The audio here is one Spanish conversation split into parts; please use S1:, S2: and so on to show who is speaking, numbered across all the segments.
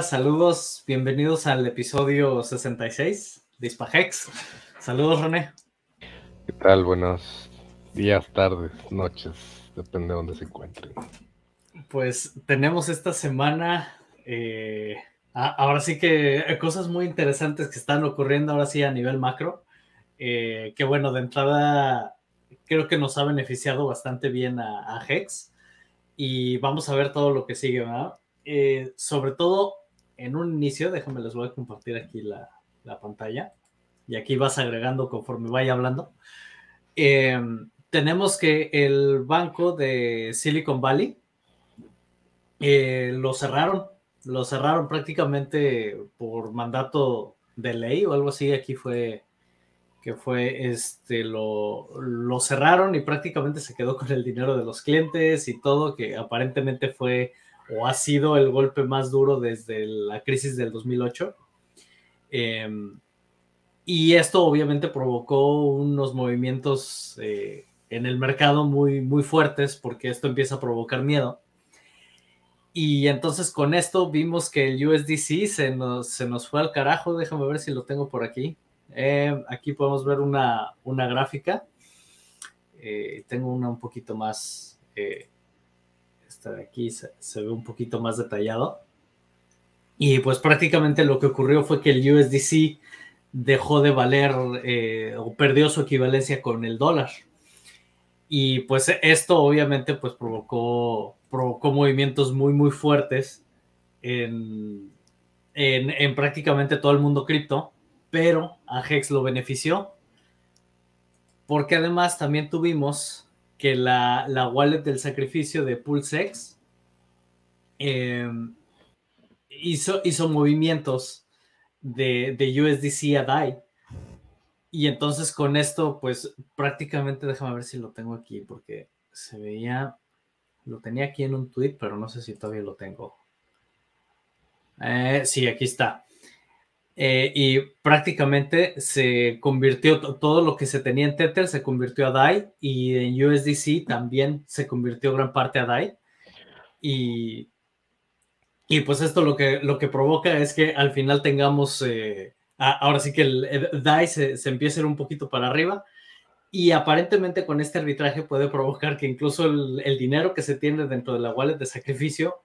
S1: Hola, saludos, bienvenidos al episodio 66 de Hispahex. Saludos, René.
S2: ¿Qué tal? Buenos días, tardes, noches, depende de dónde se encuentren.
S1: Pues tenemos esta semana, eh, ahora sí que cosas muy interesantes que están ocurriendo ahora sí a nivel macro, eh, que bueno, de entrada creo que nos ha beneficiado bastante bien a, a Hex y vamos a ver todo lo que sigue, ¿verdad? Eh, sobre todo en un inicio, déjame les voy a compartir aquí la, pantalla y aquí vas agregando conforme vaya hablando. Em, tenemos que el banco de Silicon Valley eh, lo cerraron, lo cerraron prácticamente por mandato de ley o algo así. Aquí fue que fue este lo, lo cerraron y prácticamente se quedó con el dinero de los clientes y todo, que aparentemente fue o ha sido el golpe más duro desde la crisis del 2008. Em, y esto obviamente provocó unos movimientos eh, en el mercado muy, muy fuertes porque esto empieza a provocar miedo. Y entonces con esto vimos que el USDC se nos, se nos fue al carajo. Déjame ver si lo tengo por aquí. Em, aquí podemos ver una, una gráfica. Eh, tengo una un poquito más eh, de aquí se, ve un poquito más detallado. Y pues prácticamente lo que ocurrió fue que el USDC dejó de valer eh, o perdió su equivalencia con el dólar. Y pues esto obviamente pues provocó, provocó movimientos muy muy fuertes en, en, en prácticamente todo el mundo cripto, pero a Hex lo benefició porque además también tuvimos que la, wallet del sacrificio de PulseX em, hizo, hizo movimientos de, de, USDC a DAI. Y entonces con esto, pues prácticamente, déjame ver si lo tengo aquí, porque se veía, lo tenía aquí en un tweet, pero no sé si todavía lo tengo. Eh, sí, aquí está. Eh, y prácticamente se convirtió todo lo que se tenía en Tether se convirtió a DAI y en USDC también se convirtió gran parte a DAI. Y, y pues esto lo que, lo que provoca es que al final tengamos, eh, ahora sí que el, DAI se, se empieza a ir un poquito para arriba y aparentemente con este arbitraje puede provocar que incluso el, dinero que se tiene dentro de la wallet de sacrificio,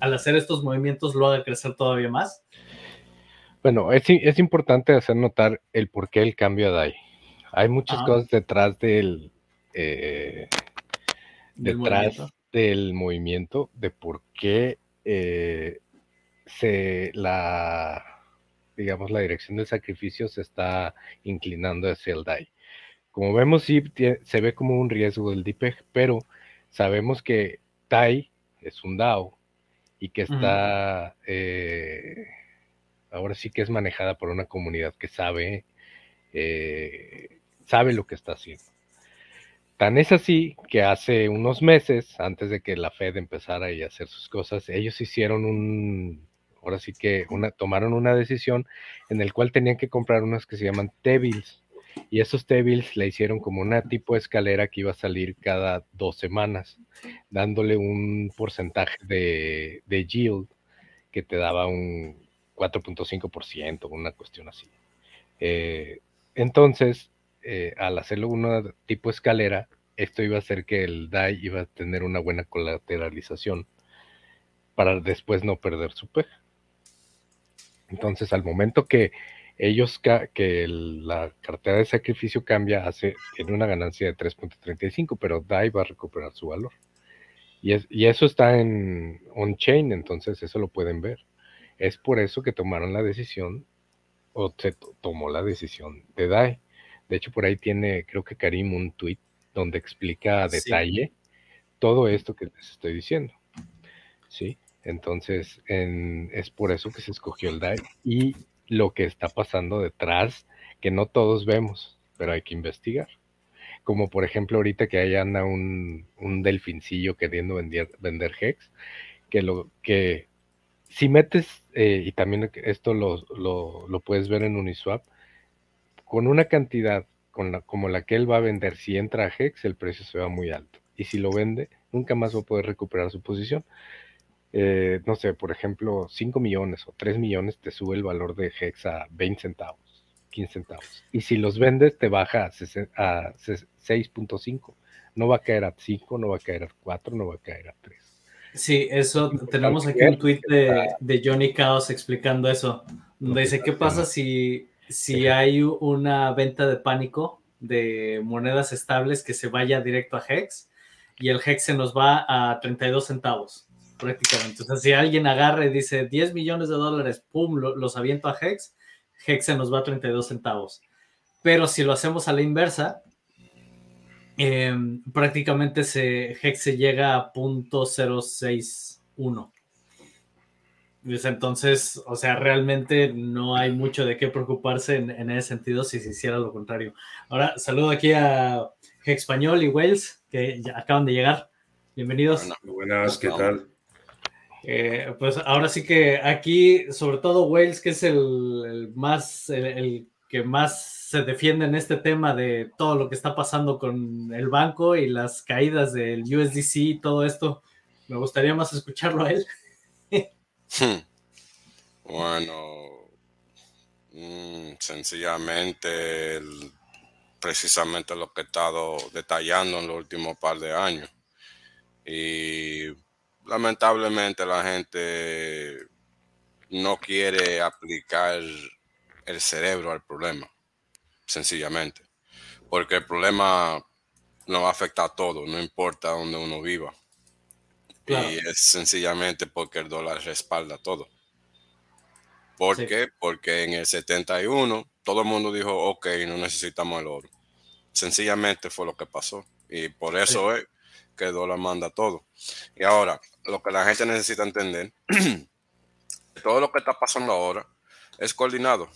S1: al hacer estos movimientos, lo haga crecer todavía más.
S2: Bueno, es, importante hacer notar el por qué el cambio a DAI. Hay muchas ah. cosas detrás del, eh, detrás movimiento? del movimiento, de por qué eh, se la digamos la dirección del sacrificio se está inclinando hacia el DAI. Como vemos, sí se ve como un riesgo del DPEG, pero sabemos que DAI es un DAO y que está eh, ahora sí que es manejada por una comunidad que sabe, eh, sabe lo que está haciendo. Tan es así que hace unos meses, antes de que la Fed empezara a hacer sus cosas, ellos hicieron un, ahora sí que una, tomaron una decisión en el cual tenían que comprar unas que se llaman T-bills. Y esos T-bills le hicieron como una tipo de escalera que iba a salir cada dos semanas, dándole un porcentaje de yield que te daba un, 4.5%, una cuestión así. Eh, entonces, eh, al hacerlo una tipo escalera, esto iba a hacer que el DAI iba a tener una buena colateralización para después no perder su PEG. Entonces, al momento que ellos, que la cartera de sacrificio cambia, hace, tiene una ganancia de 3.35, pero DAI va a recuperar su valor. Y, y eso está en on-chain, entonces eso lo pueden ver. Es por eso que tomaron la decisión, o se tomó la decisión de DAI. De hecho, por ahí tiene, creo que Karim, un tweet donde explica a detalle todo esto que les estoy diciendo. ¿Sí? Entonces, es por eso que se escogió el DAI y lo que está pasando detrás, que no todos vemos, pero hay que investigar. Como por ejemplo ahorita que ahí anda un, un delfincillo queriendo vender, vender Hex, que lo que si metes, eh, y también esto lo, lo, puedes ver en Uniswap, con una cantidad con como la que él va a vender, si entra a Hex, el precio se va muy alto. Y si lo vende, nunca más va a poder recuperar su posición. eh, no sé, por ejemplo, 5 millones o 3 millones te sube el valor de Hex a 20 centavos, 15 centavos. Y si los vendes te baja a 6.5. No va a caer a 5, no va a caer a 4, no va a caer a 3.
S1: Sí, eso tenemos aquí un tweet de, Johnny Chaos explicando eso. Donde dice, ¿qué pasa si, si hay una venta de pánico de monedas estables que se vaya directo a Hex y el Hex se nos va a 32 centavos? prácticamente. O sea, si alguien agarra y dice 10 millones de dólares, pum, los aviento a Hex, Hex se nos va a 32 centavos. Pero si lo hacemos a la inversa, em, prácticamente se, Hex se llega a .061. Entonces, o sea, realmente no hay mucho de qué preocuparse en, ese sentido si se hiciera lo contrario. Ahora, saludo aquí a Español y Wales, que ya acaban de llegar. Bienvenidos.
S3: buenas, ¿qué tal?
S1: Eh, pues ahora sí que aquí, sobre todo Wales, que es el, más, el, que más se defiende en este tema de todo lo que está pasando con el banco y las caídas del USDC y todo esto, me gustaría más escucharlo a él.
S4: bueno, mm, sencillamente precisamente lo que he estado detallando en los últimos par de años. Y lamentablemente la gente no quiere aplicar el cerebro al problema, sencillamente. Porque el problema nos afecta a todo, no importa dónde uno viva. Y es sencillamente porque el dólar respalda todo. ¿Por qué? Porque en el 71 todo el mundo dijo, ok, no necesitamos el oro. Sencillamente fue lo que pasó. Y por eso es que el dólar manda todo. Y ahora, lo que la gente necesita entender, todo lo que está pasando ahora es coordinado.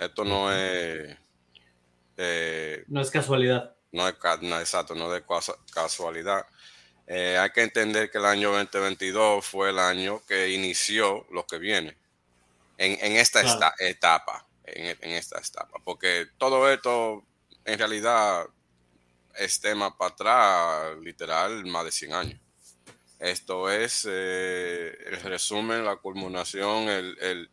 S4: Esto no es...
S1: Eh, no es casualidad.
S4: No es exacto, no es casualidad. Eh, hay que entender que el año 2022 fue el año que inició lo que viene en, esta etapa, en, en, esta etapa, porque todo esto en realidad es tema para atrás, literal, más de 100 años. Esto es eh, el resumen, la culminación, el,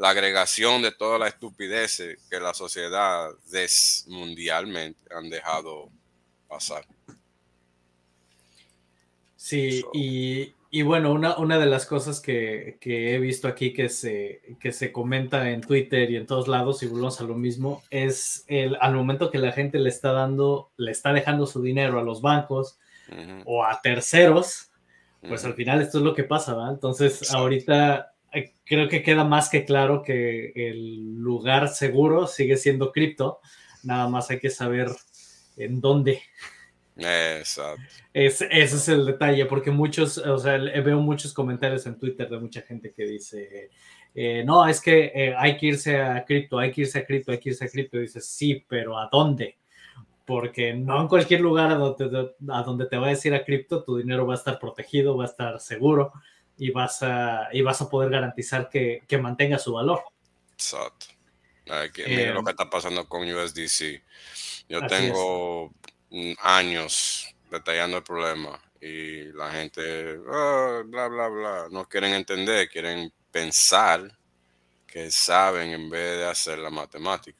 S4: la agregación de toda la estupidez que la sociedad mundialmente han dejado pasar.
S1: Sí, y, bueno, una, una, de las cosas que, he visto aquí que se, que se comenta en Twitter y en todos lados, y volvemos a lo mismo, es el, al momento que la gente le está dando, le está dejando su dinero a los bancos o a terceros, pues al final esto es lo que pasa, ¿verdad? Entonces, ahorita creo que queda más que claro que el lugar seguro sigue siendo cripto, nada más hay que saber en dónde.
S4: Exacto.
S1: ese es el detalle, porque muchos, o sea, veo muchos comentarios en Twitter de mucha gente que dice, eh, no, es que eh, hay que irse a cripto, hay que irse a cripto, hay que irse a cripto. Dices, sí, pero ¿a dónde? porque no en cualquier lugar a donde, a donde te vayas a ir a cripto, tu dinero va a estar protegido, va a estar seguro y vas a, y vas a poder garantizar que, que mantenga su valor.
S4: Exacto. Que, mira lo eh, que está pasando con USDC. Yo tengo años detallando el problema y la gente, ah, bla, bla, bla, no quieren entender, quieren pensar que saben en vez de hacer la matemática.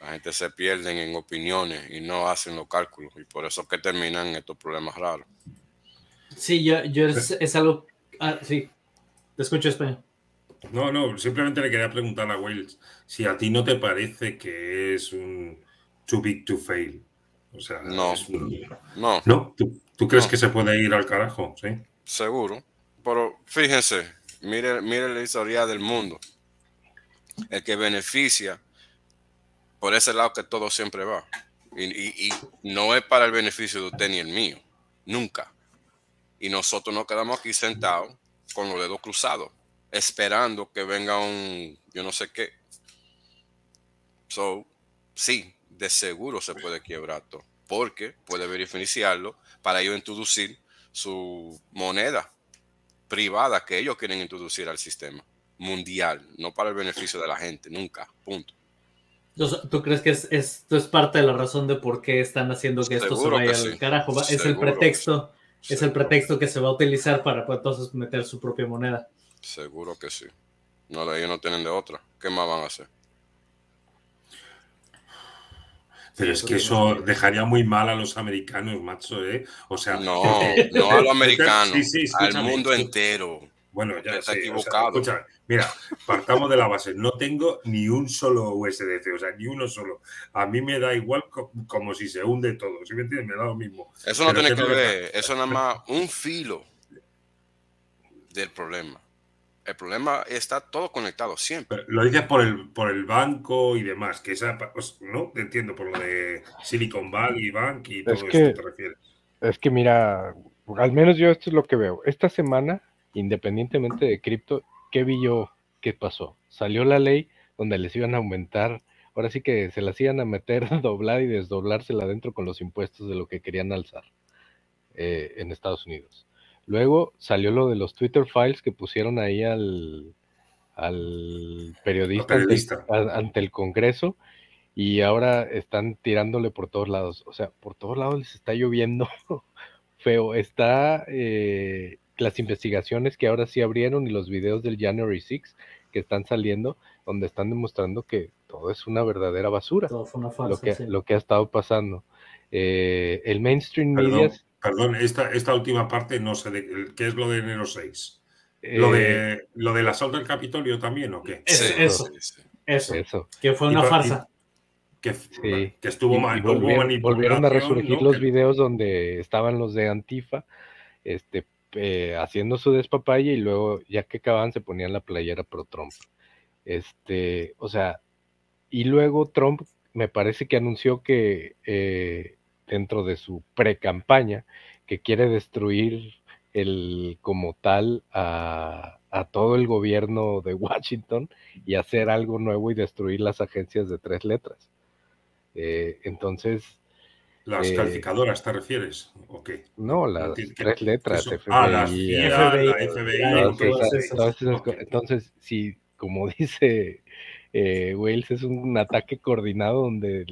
S4: La gente se pierden en opiniones y no hacen los cálculos y por eso que terminan estos problemas raros.
S1: Sí, yo, yo es, algo... Ah, sí, te escucho España.
S3: No, no, simplemente le quería preguntar a Wells si a ti no te parece que es un too big to fail. O sea,
S4: no,
S3: no. ¿No? ¿Tú, crees que se puede ir al carajo? Sí.
S4: Seguro. Pero fíjense, mire, mire la historia del mundo. El que beneficia por ese lado que todo siempre va. Y, no es para el beneficio de usted ni el mío, nunca. Y nosotros nos quedamos aquí sentados con los dedos cruzados, esperando que venga un yo no sé qué. So, sí, de seguro se puede quebrar todo, porque puede beneficiarlo para ellos introducir su moneda privada que ellos quieren introducir al sistema mundial, no para el beneficio de la gente, nunca, punto.
S1: ¿Tú crees que esto es parte de la razón de por qué están haciendo que esto se vaya al carajo? Es el pretexto es el pretexto que se va a utilizar para pues, entonces meter su propia moneda.
S4: Seguro que sí. No, ellos no tienen de otra. ¿Qué más van a hacer?
S3: Pero es que eso dejaría muy mal a los americanos, macho, ¿eh? O sea,
S4: no, no a los americanos, al mundo entero.
S3: Bueno, ya está equivocado. escucha, mira, partamos de la base. No tengo ni un solo USDC, o sea, ni uno solo. A mí me da igual como si se hunde todo. ¿Sí me entiendes? Me da lo mismo.
S4: Eso no tiene que ver. Eso es nada más un filo del problema. El problema está todo conectado siempre.
S3: lo dices por el, por el banco y demás, que esa, pues, no entiendo por lo de Silicon Valley Bank y todo es que, esto te refieres.
S2: Es que mira, al menos yo esto es lo que veo. Esta semana, independientemente de cripto, ¿qué vi yo qué pasó? Salió la ley donde les iban a aumentar, ahora sí que se las iban a meter, doblar y desdoblársela adentro con los impuestos de lo que querían alzar eh, en Estados Unidos. Luego salió lo de los Twitter files que pusieron ahí al, al periodista, Ante, el Congreso y ahora están tirándole por todos lados. O sea, por todos lados les está lloviendo feo. Está eh, las investigaciones que ahora sí abrieron y los videos del January 6 que están saliendo, donde están demostrando que todo es una verdadera basura.
S1: Todo fue una falsa,
S2: lo, que, lo que ha estado pasando. Eh, el mainstream media
S3: Perdón, esta, esta última parte no sé de, qué es lo de enero 6. ¿Lo, de, eh, ¿Lo del asalto al Capitolio también o qué?
S1: eso, eso, Que fue una farsa.
S3: Que, estuvo mal.
S2: volvieron, a resurgir los videos donde estaban los de Antifa este, eh, haciendo su despapalle y luego, ya que acababan, se ponían la playera pro Trump. Este, o sea, y luego Trump me parece que anunció que eh, dentro de su pre-campaña que quiere destruir el como tal a, todo el gobierno de Washington y hacer algo nuevo y destruir las agencias de tres letras. Eh, entonces...
S3: ¿Las eh, calificadoras te refieres? ¿O qué?
S2: No, las tres letras.
S3: FBI, ah, la
S2: FBI. entonces, si, como dice eh, Wales, es un ataque coordinado donde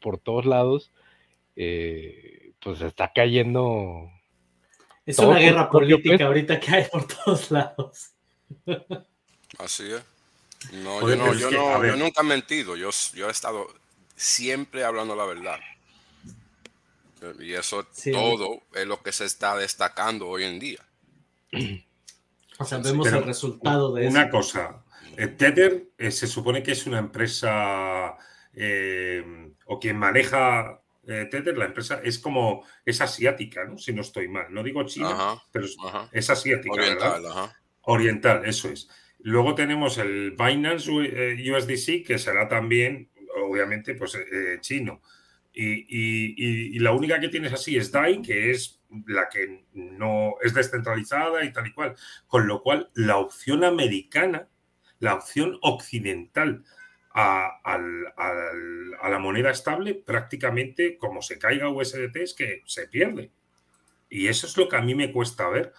S2: por todos lados eh, pues está cayendo.
S1: Es una guerra política ahorita que hay por todos lados.
S4: Así es. No, yo, no, yo, no yo, nunca he mentido, yo, yo he estado siempre hablando la verdad. Y eso todo es lo que se está destacando hoy en día.
S1: O sea, vemos el resultado de
S3: una cosa, eh, Tether eh, se supone que es una empresa o quien maneja eh, Tether, la empresa es como, es asiática, ¿no? Si no estoy mal. No digo China, pero es, asiática, Oriental, Oriental, eso es. Luego tenemos el Binance USDC, eh, que será también, obviamente, pues eh, chino. Y, la única que tienes así es DAI, que es la que no es descentralizada y tal y cual. Con lo cual, la opción americana, la opción occidental a, la moneda estable, prácticamente como se caiga USDT es que se pierde. Y eso es lo que a mí me cuesta ver,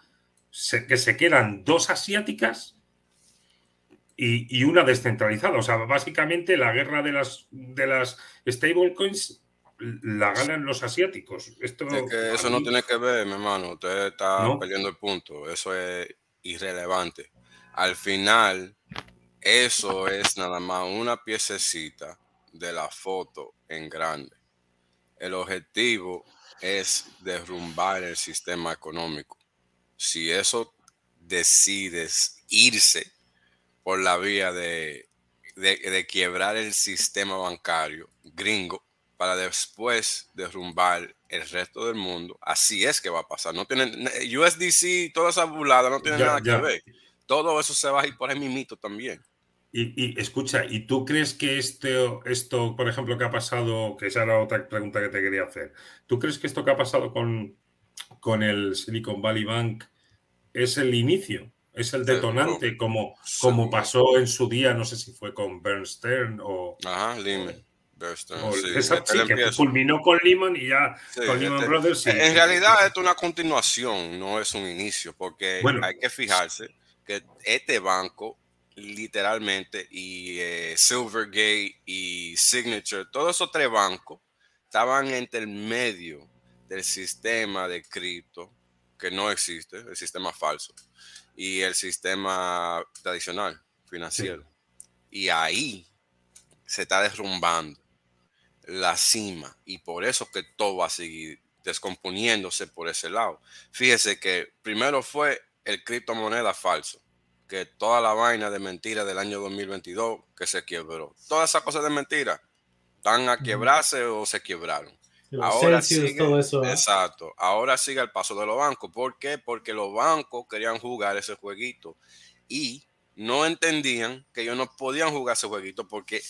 S3: que se quedan dos asiáticas y, una descentralizada. O sea, básicamente la guerra de las, de las stablecoins la ganan los asiáticos. Esto,
S4: eso no tiene que ver, mi hermano. Usted está perdiendo el punto. Eso es irrelevante. Al final, eso es nada más una piececita de la foto en grande. El objetivo es derrumbar el sistema económico. Si eso decides irse por la vía de, de, quiebrar el sistema bancario gringo para después derrumbar el resto del mundo, así es que va a pasar. No tienen USDC, toda esa burlada no tiene nada que ver. Todo eso se va a ir por el mimito también.
S3: Y, escucha, ¿y tú crees que este, esto, por ejemplo, que ha pasado, que esa era otra pregunta que te quería hacer, ¿tú crees que esto que ha pasado con, con el Silicon Valley Bank es el inicio? ¿Es el detonante como, como pasó en su día, no sé si fue con Bernstein o...
S4: Ajá,
S3: Sí, que culminó con Lehman y ya con Lehman este, Brothers.
S4: En realidad esto es una continuación, no es un inicio, porque hay que fijarse que este banco literalmente, y eh, Silvergate y Signature, todos esos tres bancos estaban entre el medio del sistema de cripto que no existe, el sistema falso, y el sistema tradicional financiero. Y ahí se está derrumbando la cima y por eso que todo va a seguir descomponiéndose por ese lado. Fíjese que primero fue el criptomoneda falso, que toda la vaina de mentira del año 2022 que se quebró. Todas esas cosas de mentira están a quebrarse o se quebraron. ahora sigue, todo eso, ¿eh? Exacto. Ahora sigue el paso de los bancos. ¿Por qué? Porque los bancos querían jugar ese jueguito y no entendían que ellos no podían jugar ese jueguito porque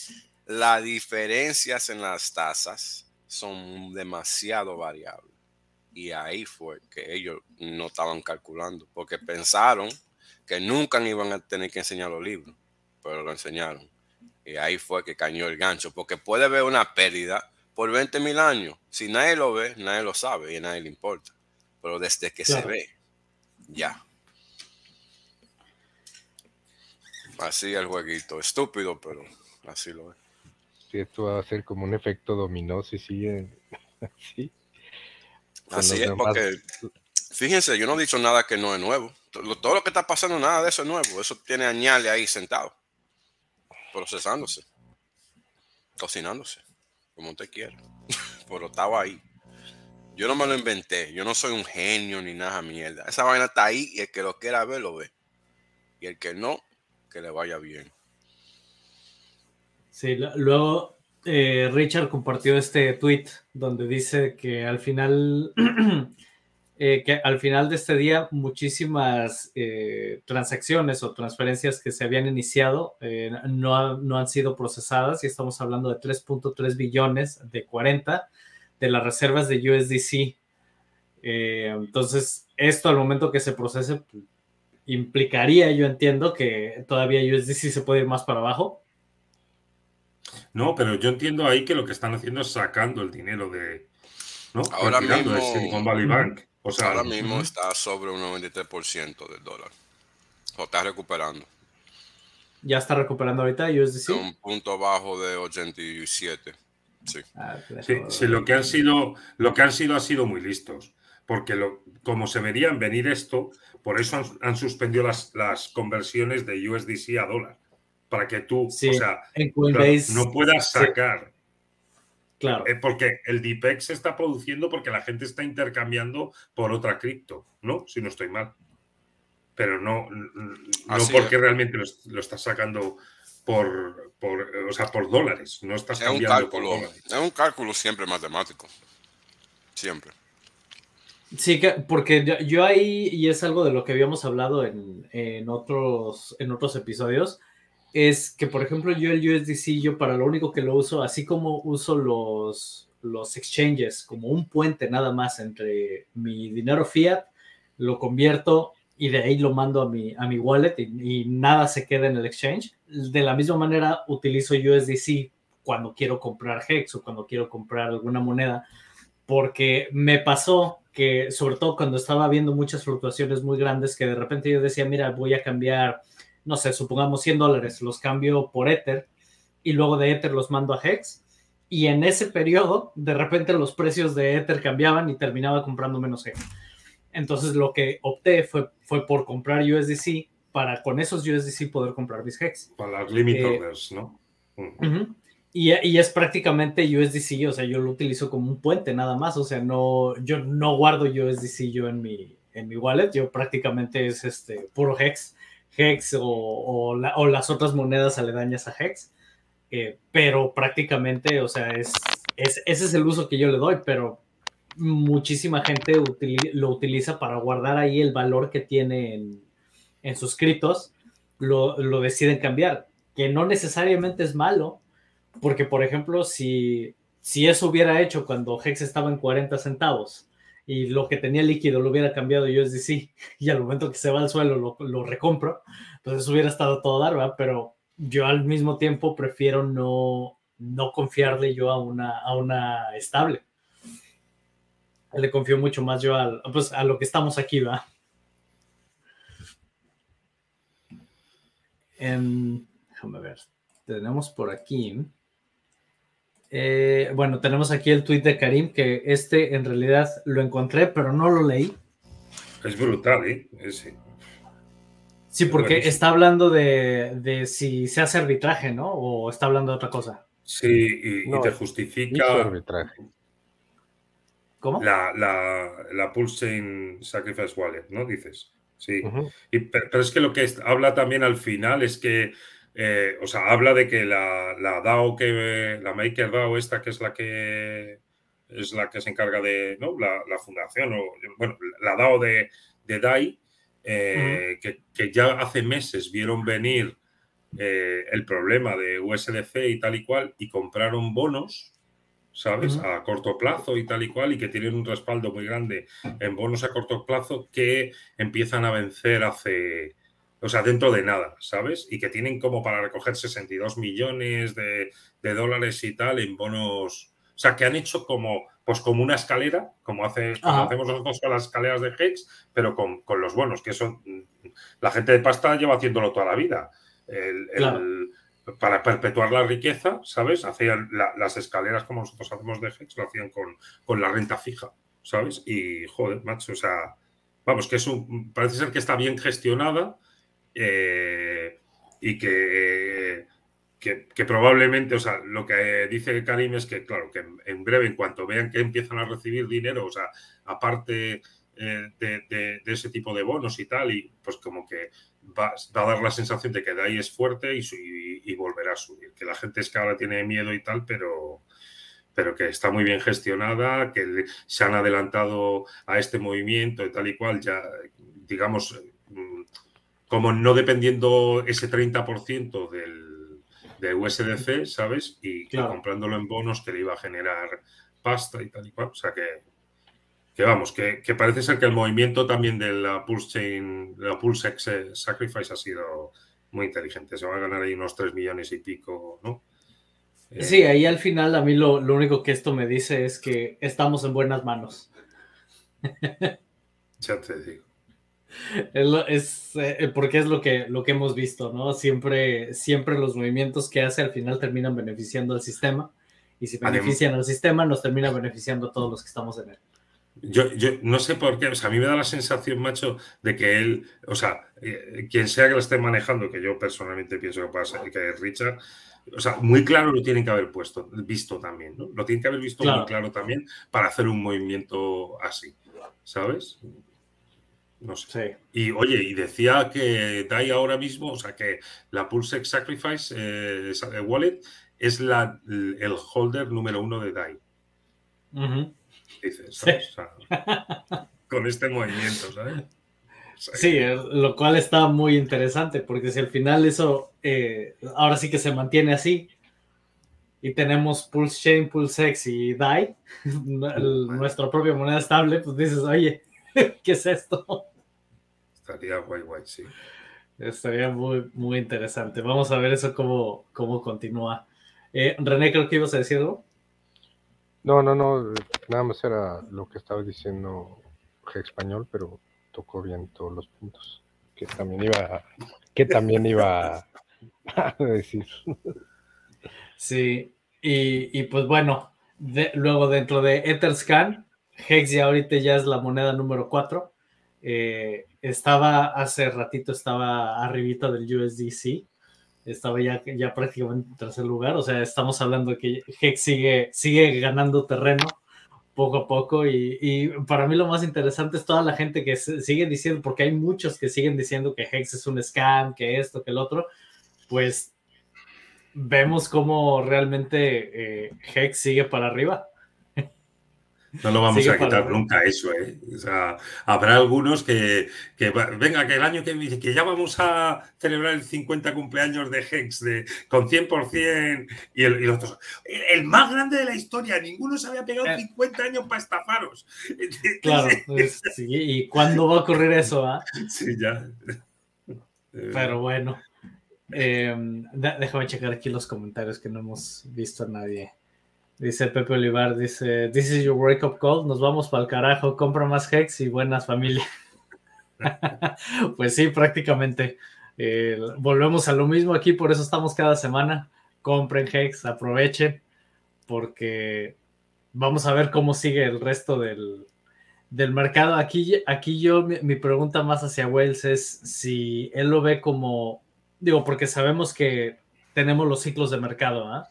S4: las diferencias en las tasas son demasiado variables. Y ahí fue que ellos no estaban calculando, porque pensaron que nunca iban a tener que enseñar los libros, pero lo enseñaron. Y ahí fue que cañó el gancho, porque puede haber una pérdida por 20 mil años. Si nadie lo ve, nadie lo sabe y a nadie le importa. Pero desde que se ve, ya. Así el jueguito, estúpido, pero así lo es.
S2: Sí, esto va a ser como un efecto dominó si sigue
S4: así. Así es, porque fíjense, yo no he dicho nada que no es nuevo. Todo lo que está pasando, nada de eso es nuevo. Eso tiene añale ahí sentado, procesándose, cocinándose, como usted quiera. Pero estaba ahí. Yo no me lo inventé. Yo no soy un genio ni nada mierda. Esa vaina está ahí y el que lo quiera ver, lo ve. Y el que no, que le vaya bien.
S1: Sí, luego eh, Richard compartió este tweet donde dice que al final, eh, que al final de este día muchísimas eh, transacciones o transferencias que se habían iniciado no, no, han sido procesadas y estamos hablando de 3.3 billones de 40 de las reservas de USDC. entonces, esto al momento que se procese implicaría, yo entiendo, que todavía USDC se puede ir más para abajo
S3: no, pero yo entiendo ahí que lo que están haciendo es sacando el dinero de. ¿no?
S4: Ahora mismo. Silicon Valley Bank. O sea, ahora mismo está sobre un 93% del dólar. O está recuperando.
S1: ¿Ya está recuperando ahorita USDC?
S4: Un punto bajo de 87.
S3: Ah, sí. sí, lo que han sido, lo que han sido ha sido muy listos. Porque lo, como se verían venir esto, por eso han, suspendido las, las conversiones de USDC a dólar para que tú, o sea, no puedas sacar. Claro. Eh, porque el DPEX se está produciendo porque la gente está intercambiando por otra cripto, ¿no? Si no estoy mal. Pero no, no porque realmente lo, lo estás sacando por, por, o sea, por dólares. No estás
S4: es un cálculo, Es un cálculo siempre matemático. Siempre.
S1: Sí, porque yo, ahí, y es algo de lo que habíamos hablado en, en, otros, en otros episodios, es que, por ejemplo, yo el USDC, yo para lo único que lo uso, así como uso los, los exchanges como un puente nada más entre mi dinero fiat, lo convierto y de ahí lo mando a mi, a mi wallet y, nada se queda en el exchange. De la misma manera, utilizo USDC cuando quiero comprar Hex o cuando quiero comprar alguna moneda, porque me pasó que, sobre todo cuando estaba viendo muchas fluctuaciones muy grandes, que de repente yo decía, mira, voy a cambiar no sé, supongamos 100 dólares, los cambio por Ether y luego de Ether los mando a Hex. Y en ese periodo, de repente los precios de Ether cambiaban y terminaba comprando menos Hex. Entonces lo que opté fue, fue por comprar USDC para con esos USDC poder comprar mis Hex.
S3: Para las limit eh, orders, ¿no?
S1: Y, y, es prácticamente USDC, o sea, yo lo utilizo como un puente nada más, o sea, no, yo no guardo USDC yo en mi, en mi wallet, yo prácticamente es este puro Hex Hex o, las otras monedas aledañas a Hex. Eh, pero prácticamente, o sea, es, ese es el uso que yo le doy, pero muchísima gente lo utiliza para guardar ahí el valor que tiene en, sus criptos, lo, lo, deciden cambiar, que no necesariamente es malo, porque por ejemplo, si, si eso hubiera hecho cuando Hex estaba en 40 centavos, y lo que tenía líquido lo hubiera cambiado USDC y al momento que se va al suelo lo, lo recompro, eso hubiera estado todo dar, ¿verdad? Pero yo al mismo tiempo prefiero no, no confiarle yo a una, a una estable. Le confío mucho más yo al, pues, a lo que estamos aquí, ¿va? déjame ver. Tenemos por aquí. Eh, bueno, tenemos aquí el tweet de Karim, que este en realidad lo encontré, pero no lo leí.
S3: Es brutal, ¿eh?
S1: Sí, porque está hablando de, si se hace arbitraje, ¿no? O está hablando de otra cosa.
S3: Sí, y, te justifica. arbitraje.
S1: ¿Cómo?
S3: La, la, la Pulse Sacrifice Wallet, ¿no? Dices. Sí. y, pero, es que lo que habla también al final es que. Eh, o sea, habla de que la, la DAO que. La Maker DAO, esta que es la que. Es la que se encarga de. ¿no? La, la fundación, o. Bueno, la DAO de, de DAI eh, que, ya hace meses vieron venir eh, el problema de USDC y tal y cual y compraron bonos, ¿sabes? A corto plazo y tal y cual y que tienen un respaldo muy grande en bonos a corto plazo que empiezan a vencer hace, o sea, dentro de nada, ¿sabes? Y que tienen como para recoger 62 millones de, de dólares y tal en bonos, o sea, que han hecho como pues como una escalera, como, hace, hacemos nosotros con las escaleras de Hex, pero con, los buenos, que eso la gente de pasta lleva haciéndolo toda la vida. para perpetuar la riqueza, ¿sabes? Hacían las escaleras como nosotros hacemos de Hex, lo hacían con, la renta fija, ¿sabes? Y joder, macho, o sea, vamos, que eso parece ser que está bien gestionada eh, y que que, probablemente, o sea, lo que dice Karim es que, claro, que en, breve, en cuanto vean que empiezan a recibir dinero, o sea, aparte eh, de, ese tipo de bonos y tal, y pues como que va, a dar la sensación de que de ahí es fuerte y, volverá a subir. Que la gente es que ahora tiene miedo y tal, pero, pero que está muy bien gestionada, que se han adelantado a este movimiento y tal y cual, ya, digamos, como no dependiendo ese 30% del de USDC, ¿sabes? Y comprándolo en bonos que le iba a generar pasta y tal y cual. O sea que, que vamos, que, parece ser que el movimiento también de la Pulse Chain, la Pulse Sacrifice ha sido muy inteligente. Se va a ganar ahí unos 3 millones y pico, ¿no?
S1: Sí, ahí al final a mí lo, único que esto me dice es que estamos en buenas manos.
S3: ya te digo.
S1: Es, eh, porque es lo que, lo que hemos visto, ¿no? Siempre, siempre los movimientos que hace al final terminan beneficiando al sistema y si benefician al sistema nos termina beneficiando a todos los que estamos en él.
S3: Yo, yo no sé por qué, o sea, a mí me da la sensación, macho, de que él, o sea, eh, quien sea que lo esté manejando, que yo personalmente pienso que pasa, que es Richard, o sea, muy claro lo tienen que haber puesto, visto también, ¿no? Lo tienen que haber visto muy claro también para hacer un movimiento así, ¿sabes? No sé. Y oye, y decía que DAI ahora mismo, o sea, que la Pulse Sacrifice eh, Wallet es la, el holder número uno de DAI. Dices, con este movimiento, ¿sabes?
S1: Sí, lo cual está muy interesante, porque si al final eso eh, ahora sí que se mantiene así, y tenemos Pulse Chain, Pulse X y DAI, nuestra propia moneda estable, pues dices, oye, ¿qué es esto?
S3: Estaría guay, guay, sí.
S1: Estaría muy, muy interesante. Vamos a ver eso cómo, cómo continúa. Eh, René, creo que ibas a decir algo.
S2: No, no, no. Nada más era lo que estaba diciendo español, pero tocó bien todos los puntos. Que también iba, que también iba a decir.
S1: Sí, y, pues bueno, luego dentro de Etherscan, Hex ya ahorita ya es la moneda número 4. Eh, estaba hace ratito, estaba arribita del USDC, estaba ya, ya prácticamente en tercer lugar, o sea, estamos hablando que Hex sigue, sigue ganando terreno poco a poco y, para mí lo más interesante es toda la gente que sigue diciendo, porque hay muchos que siguen diciendo que Hex es un scam, que esto, que el otro, pues vemos cómo realmente eh, Hex sigue para arriba.
S3: No lo vamos a quitar nunca eso, ¿eh? O sea, habrá algunos que, venga, que el año que que ya vamos a celebrar el 50 cumpleaños de Hex de, con 100% y, el, y los otros. El, más grande de la historia, ninguno se había pegado 50 eh. años para estafaros.
S1: Claro, pues, ¿y cuándo va a ocurrir eso? Ah?
S3: Sí, ya.
S1: Pero bueno, eh, déjame checar aquí los comentarios que no hemos visto a nadie. Dice Pepe Olivar, dice, This is your wake up call, nos vamos para el carajo, compra más Hex y buenas familias. pues sí, prácticamente. Eh, volvemos a lo mismo aquí, por eso estamos cada semana. Compren Hex, aprovechen, porque vamos a ver cómo sigue el resto del, del mercado. Aquí, aquí yo, mi, pregunta más hacia Wells es si él lo ve como, digo, porque sabemos que tenemos los ciclos de mercado, ¿ah?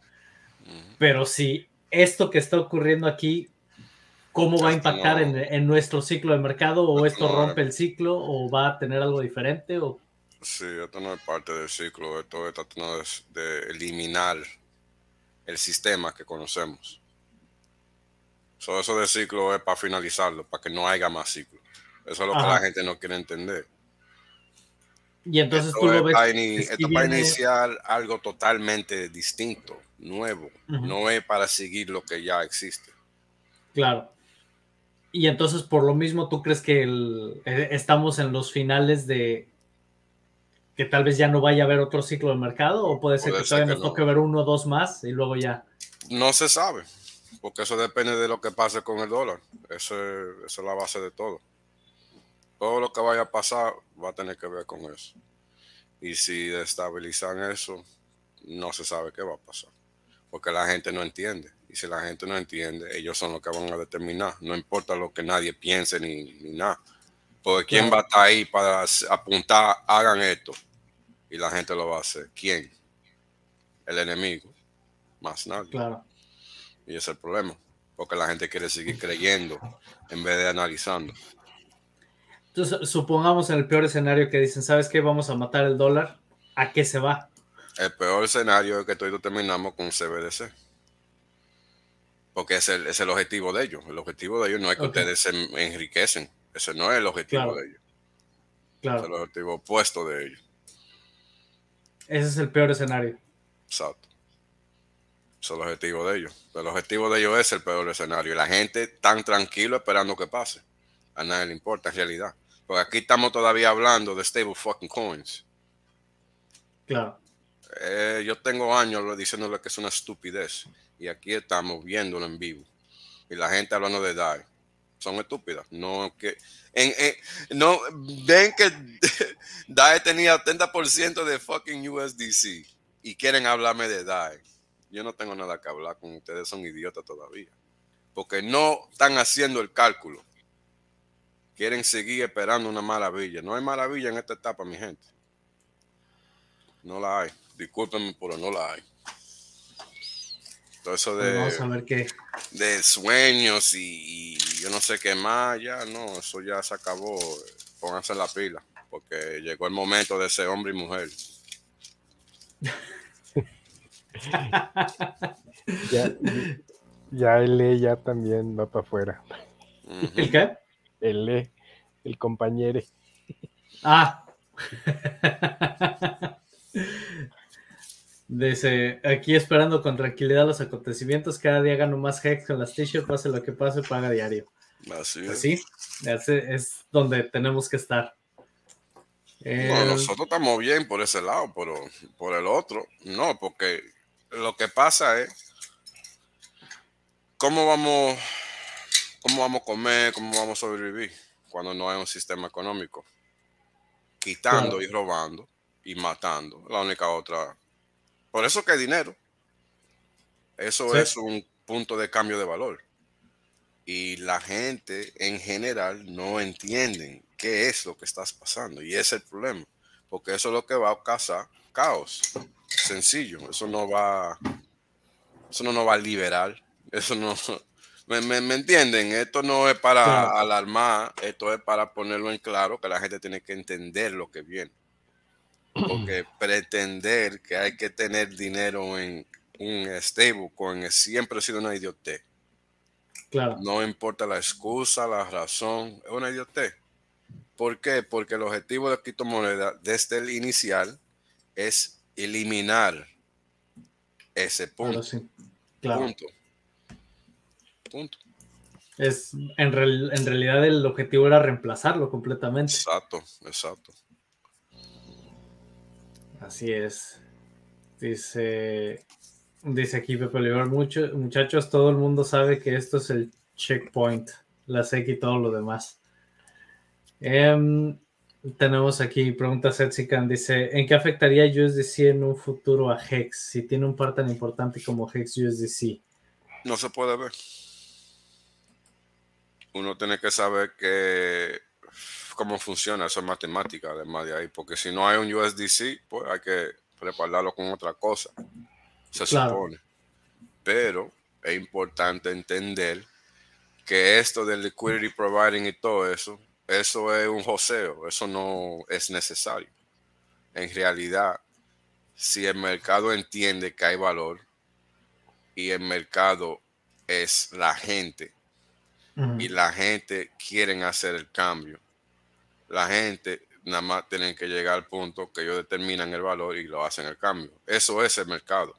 S1: Pero si esto que está ocurriendo aquí, ¿cómo va a impactar en, nuestro ciclo de mercado? ¿O esto rompe el ciclo? ¿O va a tener algo diferente? O...
S4: Sí, esto no es parte del ciclo, esto está tratando de eliminar el sistema que conocemos eso de ciclo es para finalizarlo, para que no haya más ciclo. Eso es lo que la gente no quiere entender.
S1: Y entonces tú lo ves.
S4: esto para iniciar algo totalmente distinto, nuevo. No es para seguir lo que ya existe.
S1: Claro. Y entonces, por lo mismo, ¿tú crees que eh, estamos en los finales de que tal vez ya no vaya a haber otro ciclo de mercado? ¿O puede ser que todavía nos toque ver uno o dos más y luego ya?
S4: No se sabe porque eso depende de lo que pase con el dólar. Eso es, la base de todo. Todo lo que vaya a pasar va a tener que ver con eso. Y si destabilizan eso, no se sabe qué va a pasar. Porque la gente no entiende. Y si la gente no entiende, ellos son los que van a determinar. No importa lo que nadie piense ni, nada. Porque ¿quién va a estar ahí para apuntar, hagan esto? Y la gente lo va a hacer. ¿Quién? El enemigo. Más nadie.
S1: Claro.
S4: Y ese es el problema, porque la gente quiere seguir creyendo en vez de analizando.
S1: Entonces, supongamos en el peor escenario que dicen, ¿sabes qué? Vamos a matar el dólar. ¿A qué se va?
S4: El peor escenario es que todos terminamos con CBDC. Porque es el, es el objetivo de ellos. El objetivo de ellos no es que ustedes se enriquecen. Ese no es el objetivo de ellos. Claro. Es el objetivo opuesto de ellos.
S1: Ese es el peor escenario.
S4: Exacto. Ese es el objetivo de ellos. El objetivo de ellos es el peor escenario. Y la gente tan tranquilo esperando que pase. A nadie le importa en realidad. Porque aquí estamos todavía hablando de stable fucking coins.
S1: Claro.
S4: Eh, yo tengo años diciéndole que es una estupidez. Y aquí estamos viéndolo en vivo. Y la gente hablando de DAI. Son estúpidas. No que. no, ven que DAI tenía 30% de fucking USDC. Y quieren hablarme de DAI yo no tengo nada que hablar con ustedes, son idiotas todavía. Porque no están haciendo el cálculo. Quieren seguir esperando una maravilla. No hay maravilla en esta etapa, mi gente. No la hay. Discúlpenme, pero no la hay. Todo eso de,
S1: Vamos a ver qué.
S4: de sueños y, yo no sé qué más, ya no, eso ya se acabó. Pónganse la pila, porque llegó el momento de ser hombre y mujer.
S2: ya, ya el E ya también va para afuera.
S1: ¿El qué?
S2: El E, el compañero.
S1: Ah. Dice, aquí esperando con tranquilidad los acontecimientos, cada día gano más hex con las t-shirts, pase lo que pase, paga diario.
S4: Así
S1: es. Así es donde tenemos que estar.
S4: nosotros estamos bien por ese lado, pero por el otro, no, porque lo que pasa es cómo vamos, cómo vamos a comer, cómo vamos a sobrevivir cuando no hay un sistema económico. Quitando y robando y matando. La única otra. Por eso que hay dinero. Eso es un punto de cambio de valor. Y la gente en general no entienden qué es lo que está pasando. Y ese es el problema. Porque eso es lo que va a causar caos sencillo. Eso no va, eso no nos va a liberar. Eso no, ¿me, me, entienden? Esto no es para alarmar, esto es para ponerlo en claro que la gente tiene que entender lo que viene. Porque pretender que hay que tener dinero en un stablecoin siempre ha sido una idiotez.
S1: Claro.
S4: No importa la excusa, la razón, es una idiotez. ¿Por qué? Porque el objetivo de criptomoneda desde el inicial es eliminar ese punto. Punto. Punto.
S1: Es, en, en realidad el objetivo era reemplazarlo completamente.
S4: Exacto, exacto.
S1: Así es. Dice, dice aquí Pepe Oliver, mucho, muchachos, todo el mundo sabe que esto es el checkpoint, la SEC y todo lo demás. Em, tenemos aquí pregunta Setsican, dice, ¿en qué afectaría USDC en un futuro a Hex si tiene un par tan importante como Hex USDC?
S4: No se puede ver. uno tiene que saber que cómo funciona eso es matemática, además de ahí, porque si no hay un USDC, pues hay que prepararlo con otra cosa, se supone. Pero es importante entender que esto del liquidity providing y todo eso, eso es un joseo, eso no es necesario. En realidad, si el mercado entiende que hay valor y el mercado es la gente y la gente quieren hacer el cambio, la gente nada más tienen que llegar al punto que ellos determinan el valor y lo hacen el cambio. Eso es el mercado.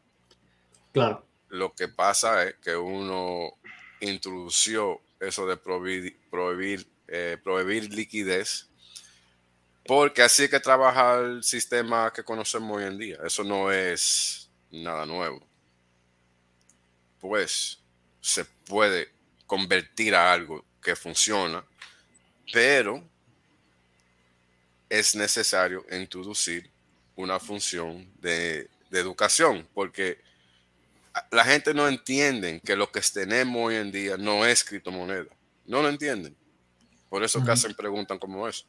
S1: Claro.
S4: Lo que pasa es que uno introdució eso de prohibir, prohibir, eh, prohibir liquidez, porque así es que trabaja el sistema que conocemos hoy en día. Eso no es nada nuevo. Pues se puede convertir a algo que funciona, pero es necesario introducir una función de, educación, porque la gente no entiende que lo que tenemos hoy en día no es criptomoneda. No lo entienden. Por eso que hacen preguntas como eso.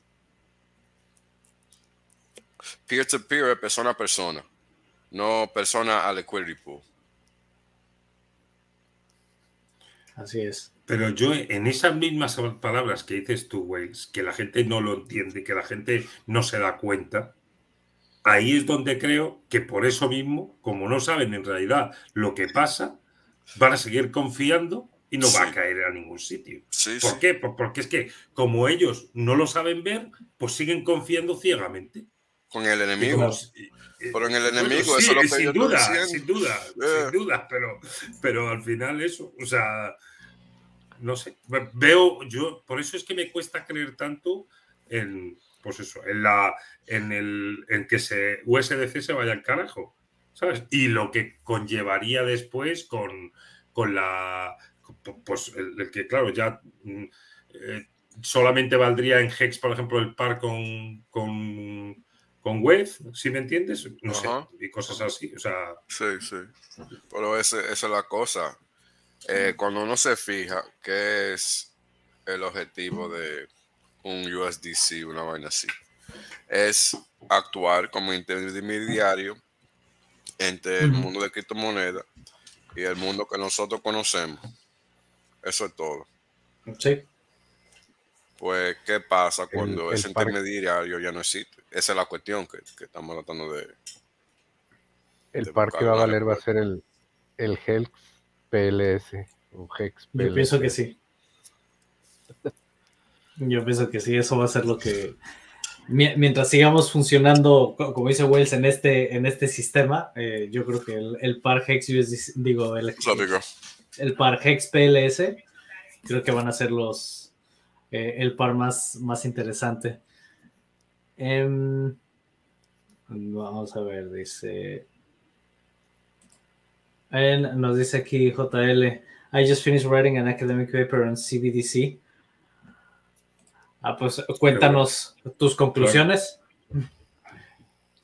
S4: Peer-to-peer es persona a persona, no persona a liquidity pool.
S1: Así es.
S3: Pero yo en esas mismas palabras que dices tú, Wales, que la gente no lo entiende, que la gente no se da cuenta, ahí es donde creo que por eso mismo, como no saben en realidad lo que pasa, van a seguir confiando y no va a caer a ningún sitio. ¿Por qué? Porque es que como ellos no lo saben ver, pues siguen confiando ciegamente.
S4: Con el enemigo. pero en el enemigo, eso lo que
S3: sin duda, sin duda, sin duda, pero, pero al final eso, o sea, no sé, veo yo, por eso es que me cuesta creer tanto en, pues eso, en la, en el, en que se USDC se vaya al carajo, ¿sabes? Y lo que conllevaría después con, con la, pues el, que claro, ya mm, eh, solamente valdría en Hex, por ejemplo, el par con, con, con web, si me entiendes, no sé, y cosas así, o sea...
S4: Sí, sí, pero esa es la cosa, eh, cuando uno se fija qué es el objetivo de un USDC, una vaina así, es actuar como intermediario entre el mundo de criptomonedas y el mundo que nosotros conocemos. Eso es todo.
S1: Sí.
S4: Pues, ¿qué pasa cuando ese intermediario ya no existe? Esa es la cuestión que, estamos tratando de.
S2: El par que va a valer va a ser el, el Health PLS o Hex
S1: PLS. Yo pienso que sí. Yo pienso que sí, eso va a ser lo que. Mientras sigamos funcionando, como dice Wells, en este, en este sistema, eh, yo creo que el, par Hex digo, el, el par Hex PLS, creo que van a ser los eh, el par más, más interesante. Em, vamos a ver, dice nos dice aquí JL, I just finished writing an academic paper on CBDC. Ah, pues cuéntanos tus conclusiones.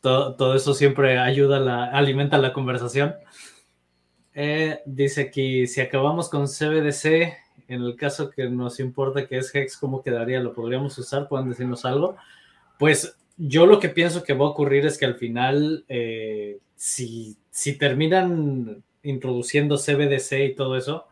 S1: Todo, eso siempre ayuda, la, alimenta la conversación. Eh, dice aquí, si acabamos con CBDC, en el caso que nos importa que es Hex, ¿cómo quedaría? ¿Lo podríamos usar? ¿Pueden decirnos algo? Pues yo lo que pienso que va a ocurrir es que al final, eh, si, si terminan introduciendo CBDC y todo eso,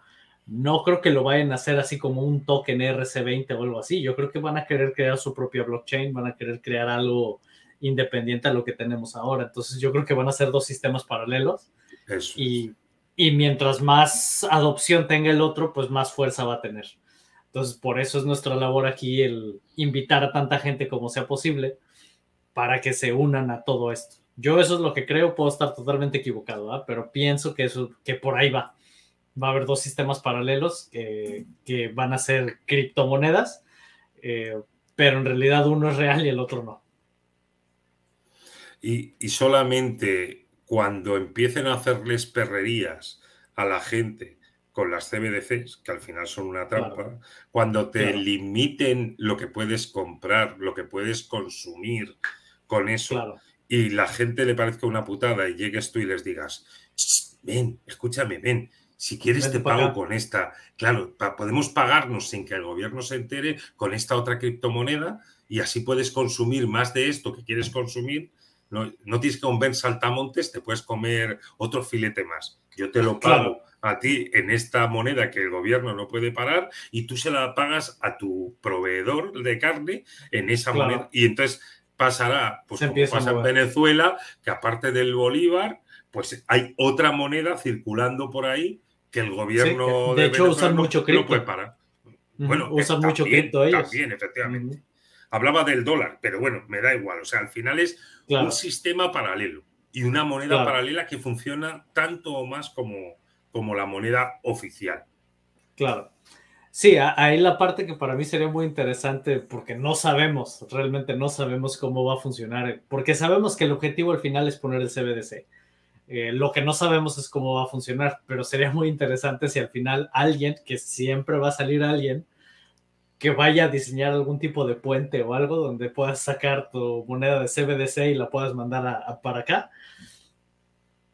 S1: no creo que lo vayan a hacer así como un token RC20 o algo así. Yo creo que van a querer crear su propia blockchain, van a querer crear algo independiente a lo que tenemos ahora. Entonces yo creo que van a ser dos sistemas paralelos. Y, y mientras más adopción tenga el otro, pues más fuerza va a tener. Entonces por eso es nuestra labor aquí el invitar a tanta gente como sea posible para que se unan a todo esto. Yo eso es lo que creo, puedo estar totalmente equivocado, pero pienso que, eso, que por ahí va. Va a haber dos sistemas paralelos que, van a ser criptomonedas, eh, pero en realidad uno es real y el otro no.
S3: Y, solamente cuando empiecen a hacerles perrerías a la gente con las CBDCs, que al final son una trampa, cuando te limiten lo que puedes comprar, lo que puedes consumir con eso, claro y la gente le parezca una putada y llegues tú y les digas, ven, escúchame, ven, Si quieres te pago con esta. Claro, podemos pagarnos sin que el gobierno se entere con esta otra criptomoneda y así puedes consumir más de esto que quieres consumir. No, tienes que comer saltamontes, te puedes comer otro filete más. Yo te lo pago a ti en esta moneda que el gobierno no puede parar y tú se la pagas a tu proveedor de carne en esa moneda. Y entonces pasará, pues como pasa en Venezuela, que aparte del bolívar, pues hay otra moneda circulando por ahí que el gobierno
S1: de, hecho usan mucho cripto.
S3: puede parar.
S1: Bueno, usan mucho cripto ellos.
S3: También, efectivamente. Hablaba del dólar, pero bueno, me da igual. O sea, al final es un sistema paralelo y una moneda paralela que funciona tanto o más como, como la moneda oficial.
S1: Claro. Sí, ahí la parte que para mí sería muy interesante porque no sabemos, realmente no sabemos cómo va a funcionar, porque sabemos que el objetivo al final es poner el CBDC. Eh, lo que no sabemos es cómo va a funcionar, pero sería muy interesante si al final alguien, que siempre va a salir alguien, que vaya a diseñar algún tipo de puente o algo donde puedas sacar tu moneda de CBDC y la puedas mandar para acá.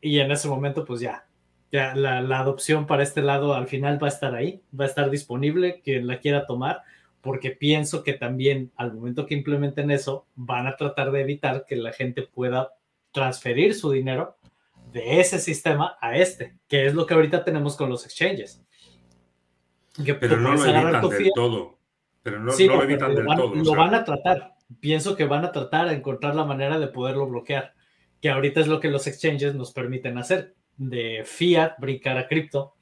S1: Y en ese momento, pues ya, ya la, adopción para este lado al final va a estar ahí, va a estar disponible, quien la quiera tomar, porque pienso que también al momento que implementen eso, van a tratar de evitar que la gente pueda transferir su dinero de ese sistema a este, que es lo que ahorita tenemos con los exchanges.
S3: pero no lo evitan del todo. Pero no, lo evitan del todo.
S1: Lo van a tratar. Pienso que van a tratar de encontrar la manera de poderlo bloquear, que ahorita es lo que los exchanges nos permiten hacer de fiat brincar a cripto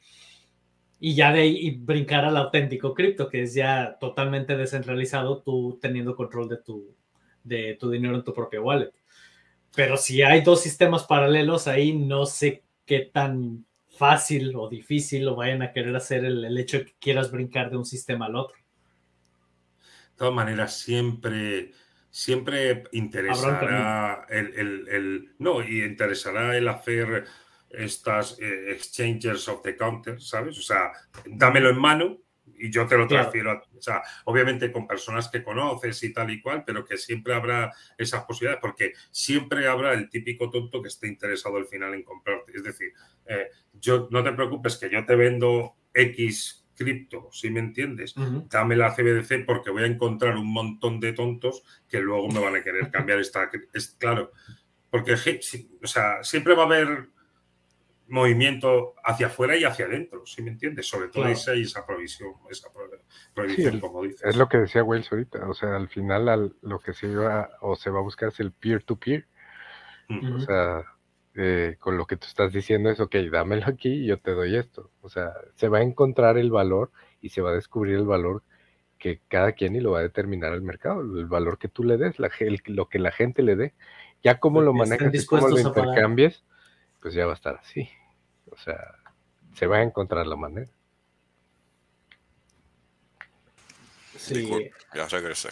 S1: y ya de ahí brincar al auténtico cripto, que es ya totalmente descentralizado, tú teniendo control de tu, de tu dinero en tu propia wallet. Pero si hay dos sistemas paralelos ahí, no sé qué tan fácil o difícil lo vayan a querer hacer el, el hecho de que quieras brincar de un sistema al otro.
S3: De todas maneras, siempre, siempre interesará el, el, el, no, y interesará el hacer estas eh, exchangers of the counter, ¿sabes? O sea, dámelo en mano y yo te lo transfiero. o sea, obviamente con personas que conoces y tal y cual, pero que siempre habrá esas posibilidades, porque siempre habrá el típico tonto que esté interesado al final en comprarte. Es decir, eh, yo no te preocupes que yo te vendo X cripto, si me entiendes, dame la CBDC porque voy a encontrar un montón de tontos que luego me van a querer cambiar esta. Es claro, porque o sea, siempre va a haber movimiento hacia afuera y hacia adentro, si me entiendes? Sobre todo esa y esa provisión, esa prohibición, como dices.
S2: Es lo que decía Wells ahorita, o sea, al final lo que se va o se va a buscar es el peer-to-peer. O sea, eh, con lo que tú estás diciendo es, ok, dámelo aquí y yo te doy esto. O sea, se va a encontrar el valor y se va a descubrir el valor que cada quien y lo va a determinar el mercado, el valor que tú le des, la, lo que la gente le dé. Ya como lo manejas y cómo lo intercambies, pues ya va a estar así. O sea, se va a encontrar la manera.
S4: Sí. ya regresé.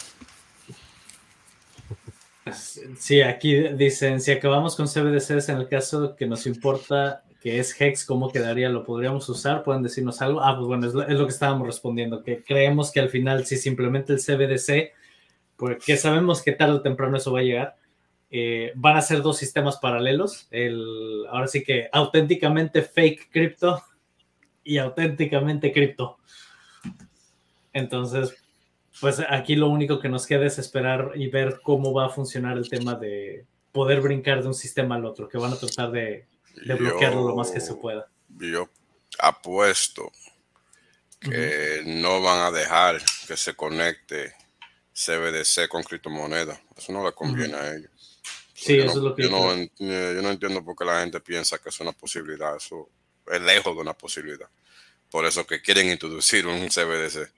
S1: Sí, aquí dicen, si acabamos con CBDCs en el caso que nos importa que es Hex, ¿cómo quedaría? ¿Lo podríamos usar? ¿Pueden decirnos algo? Ah, pues bueno, es lo, que estábamos respondiendo, que creemos que al final si simplemente el CBDC, porque sabemos que tarde o temprano eso va a llegar, eh, van a ser dos sistemas paralelos. El, ahora sí que auténticamente fake cripto y auténticamente cripto. Entonces, pues aquí lo único que nos queda es esperar y ver cómo va a funcionar el tema de poder brincar de un sistema al otro, que van a tratar de, bloquearlo lo más que se pueda.
S4: Yo apuesto que no van a dejar que se conecte CBDC con criptomoneda. Eso no le conviene a ellos.
S1: Sí, eso es lo que
S4: yo, no, eh, yo no entiendo por qué la gente piensa que es una posibilidad. Eso es lejos de una posibilidad. Por eso que quieren introducir un CBDC.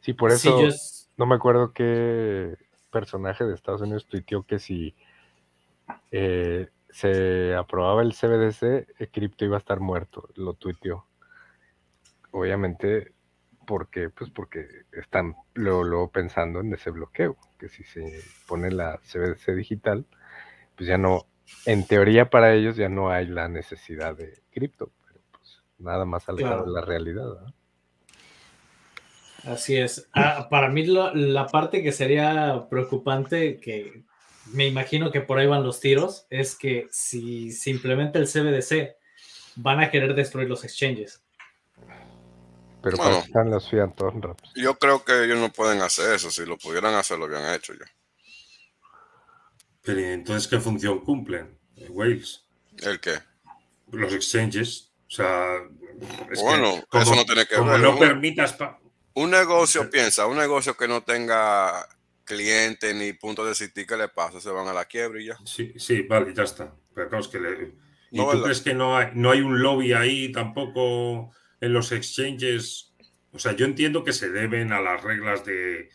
S2: Sí, por eso no me acuerdo qué personaje de Estados Unidos tuiteó que si eh, se aprobaba el CBDC, el cripto iba a estar muerto. Lo tuiteó. Obviamente, porque, pues porque están luego pensando en ese bloqueo, que si se pone la CBDC digital, pues ya no, en teoría para ellos ya no hay la necesidad de cripto, pero pues nada más alejado de la realidad.
S1: Así es. Ah, para mí la parte que sería preocupante, que me imagino que por ahí van los tiros, es que si se implementa el CBDC van a querer destruir los exchanges.
S2: Pero bueno, están los Wraps.
S4: Yo creo que ellos no pueden hacer eso. Si lo pudieran hacer, lo habían hecho ya.
S3: Pero entonces, ¿qué función cumplen? Wales.
S4: ¿El qué?
S3: Los exchanges. O sea,
S4: bueno, eso no tiene que ver.
S3: no permitas.
S4: Un negocio, piensa, un negocio que no tenga cliente ni punto de sitio que le pasa, se van a la quiebra y ya.
S3: Sí, sí, vale, ya está. Pero claro, es que le... ¿Y tú crees que no hay, no hay un lobby ahí tampoco en los exchanges? O sea, yo entiendo que se deben a las reglas de,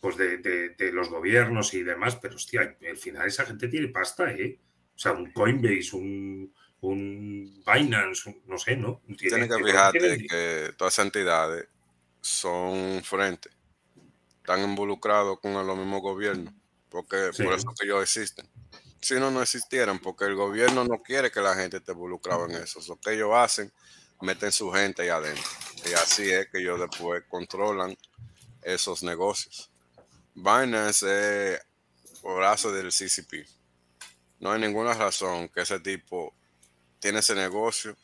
S3: pues de, de, los gobiernos y demás, pero hostia, al final esa gente tiene pasta, ¿eh? O sea, un Coinbase, un, un Binance, no sé, ¿no?
S4: Tienes que fijarte que todas esas entidades son frente, están involucrados con los mismos gobiernos, porque por eso que ellos existen. Si no, no existieran, porque el gobierno no quiere que la gente esté involucrada en eso. Lo que ellos hacen, meten su gente ahí adentro. Y así es que ellos después controlan esos negocios. Binance es brazo del CCP. No hay ninguna razón que ese tipo tiene ese negocio,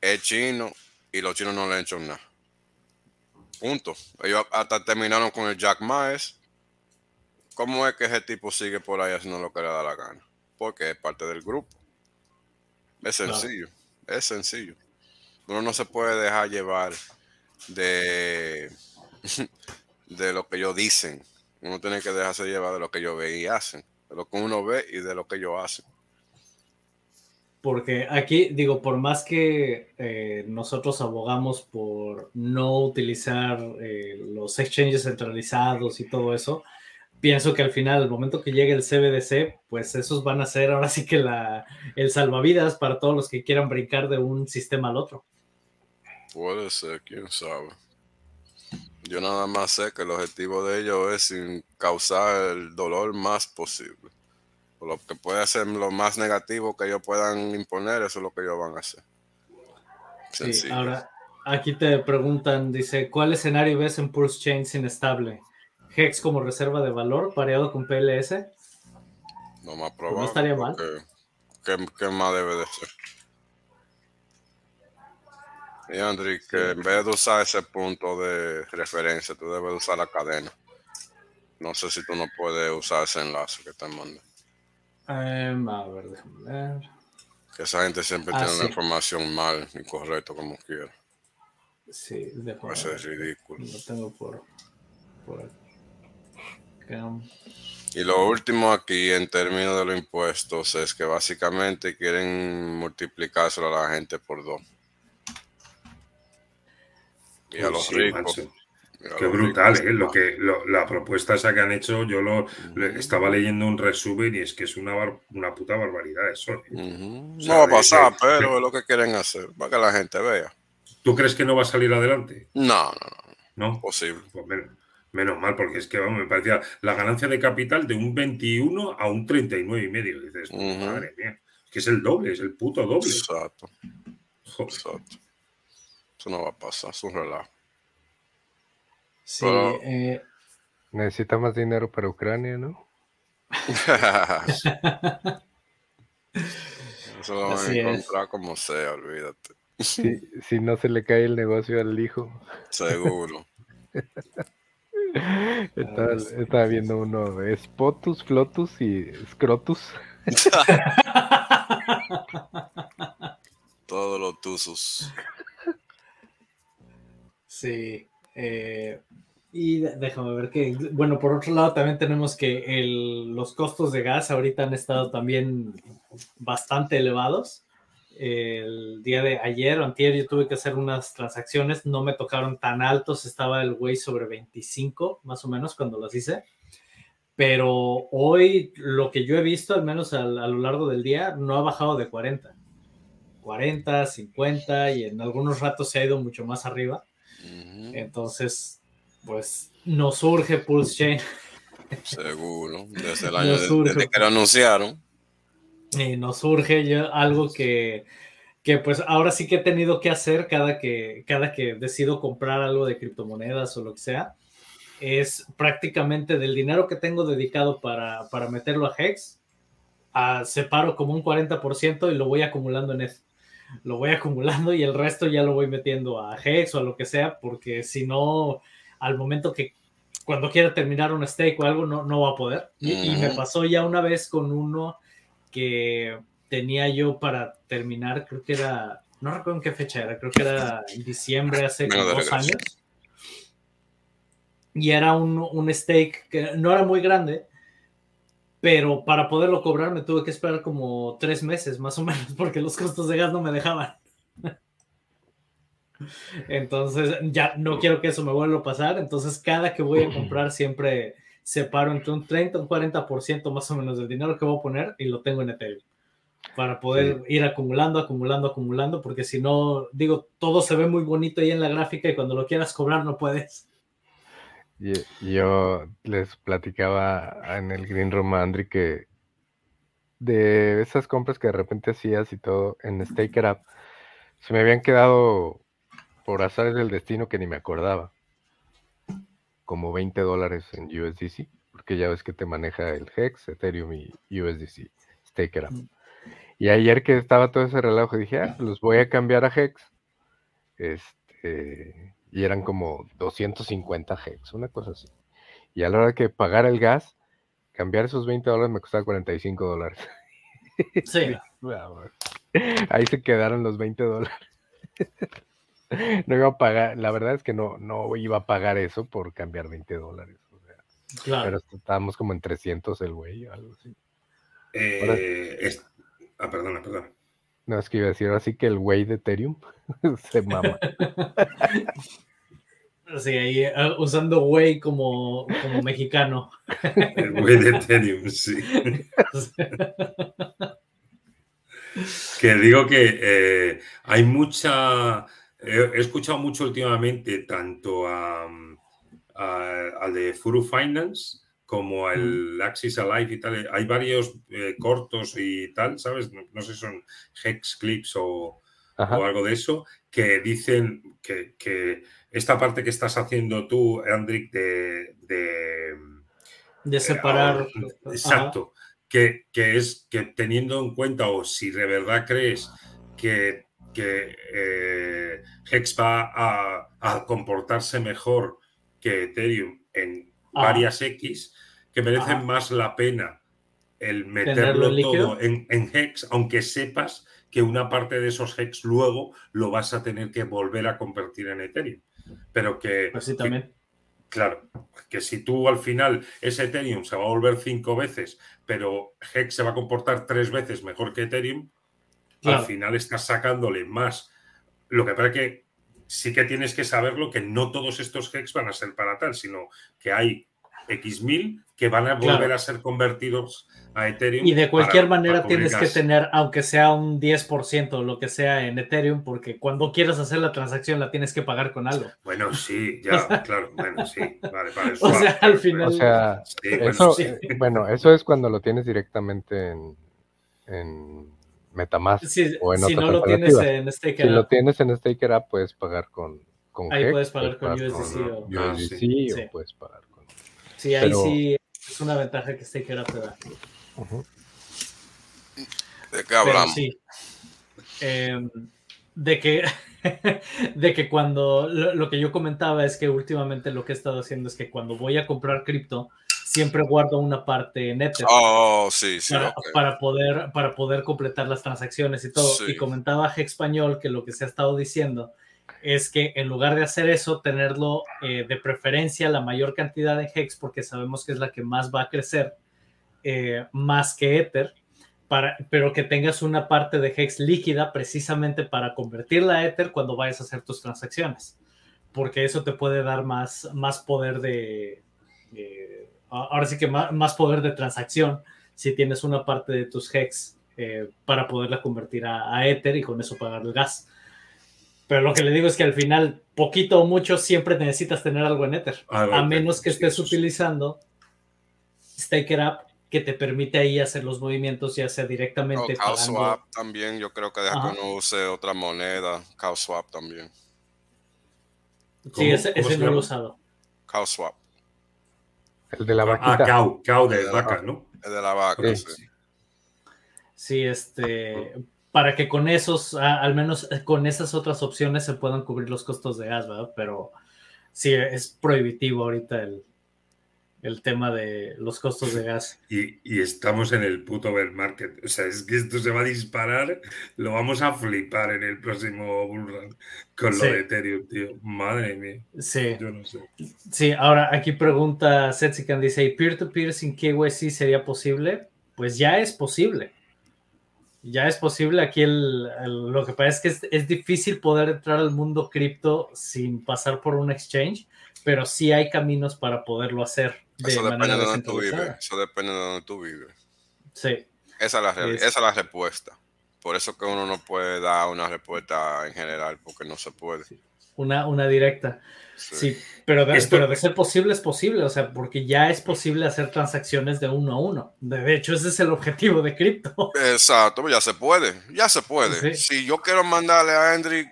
S4: es chino y los chinos no le han hecho nada. Punto. Ellos hasta terminaron con el Jack Maes. ¿Cómo es que ese tipo sigue por ahí haciendo lo que le da la gana? Porque es parte del grupo. Es sencillo. Es sencillo. Uno no se puede dejar llevar de, de lo que ellos dicen. Uno tiene que dejarse llevar de lo que ellos ven y hacen. De lo que uno ve y de lo que ellos hacen
S1: porque aquí, digo, por más que eh, nosotros abogamos por no utilizar eh, los exchanges centralizados y todo eso, pienso que al final, al momento que llegue el CBDC, pues esos van a ser ahora sí que la, el salvavidas para todos los que quieran brincar de un sistema al otro.
S4: Puede ser, quién sabe. Yo nada más sé que el objetivo de ellos es sin causar el dolor más posible lo que puede ser lo más negativo que ellos puedan imponer, eso es lo que ellos van a hacer.
S1: Sí, ahora, aquí te preguntan, dice, ¿cuál escenario ves en Pulse Chains inestable? ¿Hex como reserva de valor pareado con PLS?
S4: No más probable.
S1: no estaría mal.
S4: ¿qué, más debe de ser? Y Andri, que en vez de usar ese punto de referencia, tú debes usar la cadena. No sé si tú no puedes usar ese enlace que te mandé.
S1: Em, a ver, déjame ver.
S4: Que esa gente siempre tiene una información mal, incorrecta, como quiera.
S1: Sí, déjame
S4: Eso es ridículo.
S1: Lo tengo por, por aquí.
S4: Y lo último aquí en términos de los impuestos es que básicamente quieren multiplicárselo a la gente por dos. Y a los ricos.
S3: Qué brutal, ¿eh? Lo que, la propuesta esa que han hecho, yo lo estaba leyendo un resumen y es que es una, una puta barbaridad eso. ¿eh?
S4: no va a pasar, pero es lo que quieren hacer, para que la gente vea.
S3: ¿Tú crees que no va a salir adelante?
S4: No, no, no. ¿No? Posible.
S3: Pues menos, mal, porque es que vamos, me parecía la ganancia de capital de un 21 a un 39 y medio. Dices, madre mía, que es el doble, es el puto doble.
S4: Exacto. Exacto. Eso no va a pasar, es un relajo.
S1: Sí, eh,
S2: necesita más dinero para Ucrania, ¿no?
S4: Eso lo van a encontrar como sea, olvídate.
S2: Si, no se le cae el negocio al hijo.
S4: Seguro.
S2: estaba, viendo uno, es Potus, Flotus y Scrotus.
S4: Todos los tusos.
S1: Sí. Eh, y déjame ver que, bueno, por otro lado también tenemos que los costos de gas ahorita han estado también bastante elevados. El día de ayer o antier yo tuve que hacer unas transacciones, no me tocaron tan altos, estaba el güey sobre 25 más o menos cuando las hice. Pero hoy lo que yo he visto, al menos a, a lo largo del día, no ha bajado de 40. 40, 50 y en algunos ratos se ha ido mucho más arriba. Entonces, pues nos surge Pulse Chain.
S4: Seguro, desde el año desde que lo anunciaron.
S1: Y nos surge algo que, que pues ahora sí que he tenido que hacer cada que, cada que decido comprar algo de criptomonedas o lo que sea, es prácticamente del dinero que tengo dedicado para, para meterlo a Hex, a, separo como un 40% y lo voy acumulando en eso lo voy acumulando y el resto ya lo voy metiendo a Hex o a lo que sea, porque si no, al momento que cuando quiera terminar un stake o algo, no, no va a poder. Y, me pasó ya una vez con uno que tenía yo para terminar, creo que era, no recuerdo en qué fecha era, creo que era en diciembre, hace dos años. Y era un, un stake que no era muy grande, pero para poderlo cobrar me tuve que esperar como tres meses más o menos porque los costos de gas no me dejaban. Entonces ya no quiero que eso me vuelva a pasar, entonces cada que voy a comprar siempre separo entre un 30 o un 40% más o menos del dinero que voy a poner y lo tengo en Ethereum para poder ir acumulando, acumulando, acumulando, porque si no, digo, todo se ve muy bonito ahí en la gráfica y cuando lo quieras cobrar no puedes.
S2: Yo les platicaba en el Green Room a Andri que de esas compras que de repente hacías y todo en Staker Up, se me habían quedado por azares del destino que ni me acordaba. Como 20 dólares en USDC, porque ya ves que te maneja el Hex, Ethereum y USDC, Staker Up. Y ayer que estaba todo ese relajo, dije, ah, los voy a cambiar a Hex. Este, y eran como 250 hex, una cosa así. Y a la hora que pagar el gas, cambiar esos 20 dólares me costaba 45 dólares.
S1: Sí.
S2: Ahí se quedaron los 20 dólares. No iba a pagar, la verdad es que no, no iba a pagar eso por cambiar 20 dólares. claro. Pero estábamos como en 300 el güey, algo así.
S3: Eh, Ah, perdona, perdona.
S2: No, es que iba a decir así que el güey de Ethereum se mama.
S1: Sí, ahí ah, usando güey como, como mexicano.
S3: El güey de Ethereum, sí. que digo que eh, hay mucha. He escuchado mucho últimamente tanto a, al de Furu Finance como el Axis Alive y tal. Hay varios eh, cortos y tal, ¿sabes? No, sé si son hex clips o, algo de eso, que dicen que, esta parte que estás haciendo tú, Andrick, de...
S1: De, separar.
S3: Eh, exacto. Que, es que teniendo en cuenta, o si de verdad crees que, que eh, Hex va a, comportarse mejor que Ethereum en varias X, que merecen más la pena el meterlo todo en, Hex, aunque sepas que una parte de esos Hex luego lo vas a tener que volver a convertir en Ethereum. Pero que.
S1: Pues también.
S3: claro, que si tú al final ese Ethereum se va a volver cinco veces, pero Hex se va a comportar tres veces mejor que Ethereum, al final estás sacándole más. Lo que pasa es que sí que tienes que saberlo que no todos estos Hex van a ser para tal, sino que hay X mil que van a volver a ser convertidos a Ethereum.
S1: Y de cualquier manera tienes que tener, aunque sea un 10% o lo que sea en Ethereum, porque cuando quieras hacer la transacción la tienes que pagar con algo.
S3: Bueno, sí, ya, claro, bueno, sí, vale, vale.
S1: O sea, al final.
S2: O sea, eso, bueno, eso es cuando lo tienes directamente en, en Metamask o en
S1: si no lo tienes en Staker
S2: Si lo tienes en Staker App, puedes pagar con, con
S1: Ahí puedes pagar con USDC, o...
S2: USDC o puedes pagar con.
S1: Sí, ahí sí es una ventaja que Staker te da.
S4: ¿De qué hablamos?
S1: sí. Em, de que de que cuando lo, que yo comentaba es que últimamente lo que he estado haciendo es que cuando voy a comprar cripto siempre guardo una parte en Ether
S4: oh, sí, sí,
S1: para, poder para poder completar las transacciones y todo. Y comentaba español que lo que se ha estado diciendo es que en lugar de hacer eso, tenerlo eh, de preferencia la mayor cantidad de Hex, porque sabemos que es la que más va a crecer, eh, más que Ether, para, pero que tengas una parte de Hex líquida precisamente para convertirla a Ether cuando vayas a hacer tus transacciones, porque eso te puede dar más, más poder de, ahora sí que más, poder de transacción si tienes una parte de tus Hex eh, para poderla convertir a, a Ether y con eso pagar el gas. Pero lo que le digo es que al final, poquito o mucho, siempre necesitas tener algo en Ether. a menos que estés utilizando Staker App que te permite ahí hacer los movimientos, ya sea directamente.
S4: O Swap también, yo creo que deja que uno use otra moneda. Swap también.
S1: Sí, ese, no lo he usado.
S4: Swap.
S2: El de la
S3: vaca. Ah, cow, cow de, vaca, ¿no?
S4: El de la vaca, sí.
S1: Sí, este para que con esos, al menos con esas otras opciones se puedan cubrir los costos de gas, ¿verdad? Pero sí, es prohibitivo ahorita el, el tema de los costos de gas.
S3: Y, estamos en el puto bear market. O sea, es que esto se va a disparar, lo vamos a flipar en el próximo bullrun con lo de Ethereum, tío. Madre mía.
S1: Sí.
S3: Yo no sé.
S1: Sí, ahora aquí pregunta Setsikan, dice, ¿peer-to-peer sin KYC sería posible? Pues ya es posible. Ya es posible. Aquí el, lo que pasa es que es, es difícil poder entrar al mundo cripto sin pasar por un exchange, pero sí hay caminos para poderlo hacer
S4: eso depende de donde tú vives. Eso depende de donde tú vives.
S1: Sí.
S4: Esa es, la, esa es la respuesta. Por eso que uno no puede dar una respuesta en general, porque no se puede.
S1: Una, una directa. Sí, pero, de, pero de ser posible es posible, o sea, porque ya es posible hacer transacciones de uno a uno. De hecho, ese es el objetivo de cripto.
S4: Exacto, ya se puede, ya se puede. Si yo quiero mandarle a Hendrik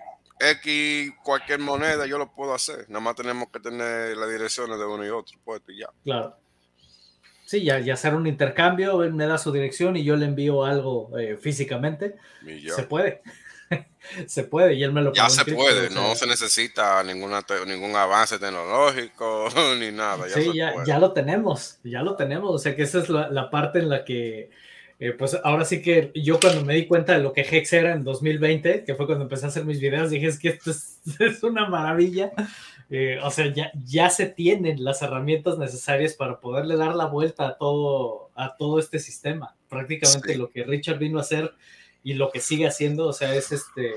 S4: X cualquier moneda, yo lo puedo hacer. Nada más tenemos que tener las direcciones de uno y otro, pues ya.
S1: Claro. Sí, ya, ya hacer un intercambio, él me da su dirección y yo le envío algo eh, físicamente. Se puede. se puede y él me lo
S4: Ya se puede, no se necesita ninguna ningún avance tecnológico ni nada.
S1: sí, ya, ya, lo tenemos, ya lo tenemos. O sea que esa es la, la parte en la que eh, pues ahora sí que yo cuando me di cuenta de lo que Hex era en 2020, que fue cuando empecé a hacer mis videos, dije es que esto es, una maravilla. Eh, o sea, ya, ya se tienen las herramientas necesarias para poderle dar la vuelta a todo, a todo este sistema. Prácticamente lo que Richard vino a hacer y lo que sigue haciendo, o sea, es este,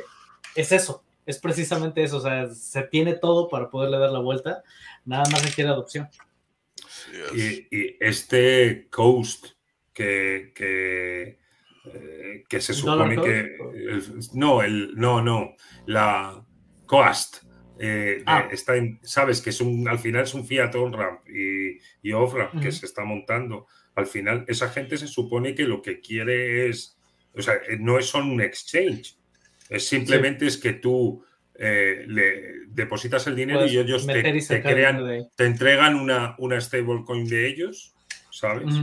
S1: es eso, es precisamente eso, o sea, se tiene todo para poderle dar la vuelta, nada más requiere adopción.
S3: y, y, este Coast que, que, eh, que se supone que... no, el, no, no, la Coast. Eh, ah. está en, sabes que es un, al final es un Fiat on-ramp y, y off-ramp que se está montando. Al final, esa gente se supone que lo que quiere es, o sea, eh, no es un exchange, es simplemente es que tú le depositas el dinero y ellos te, crean, te entregan una, una stablecoin de ellos ¿sabes?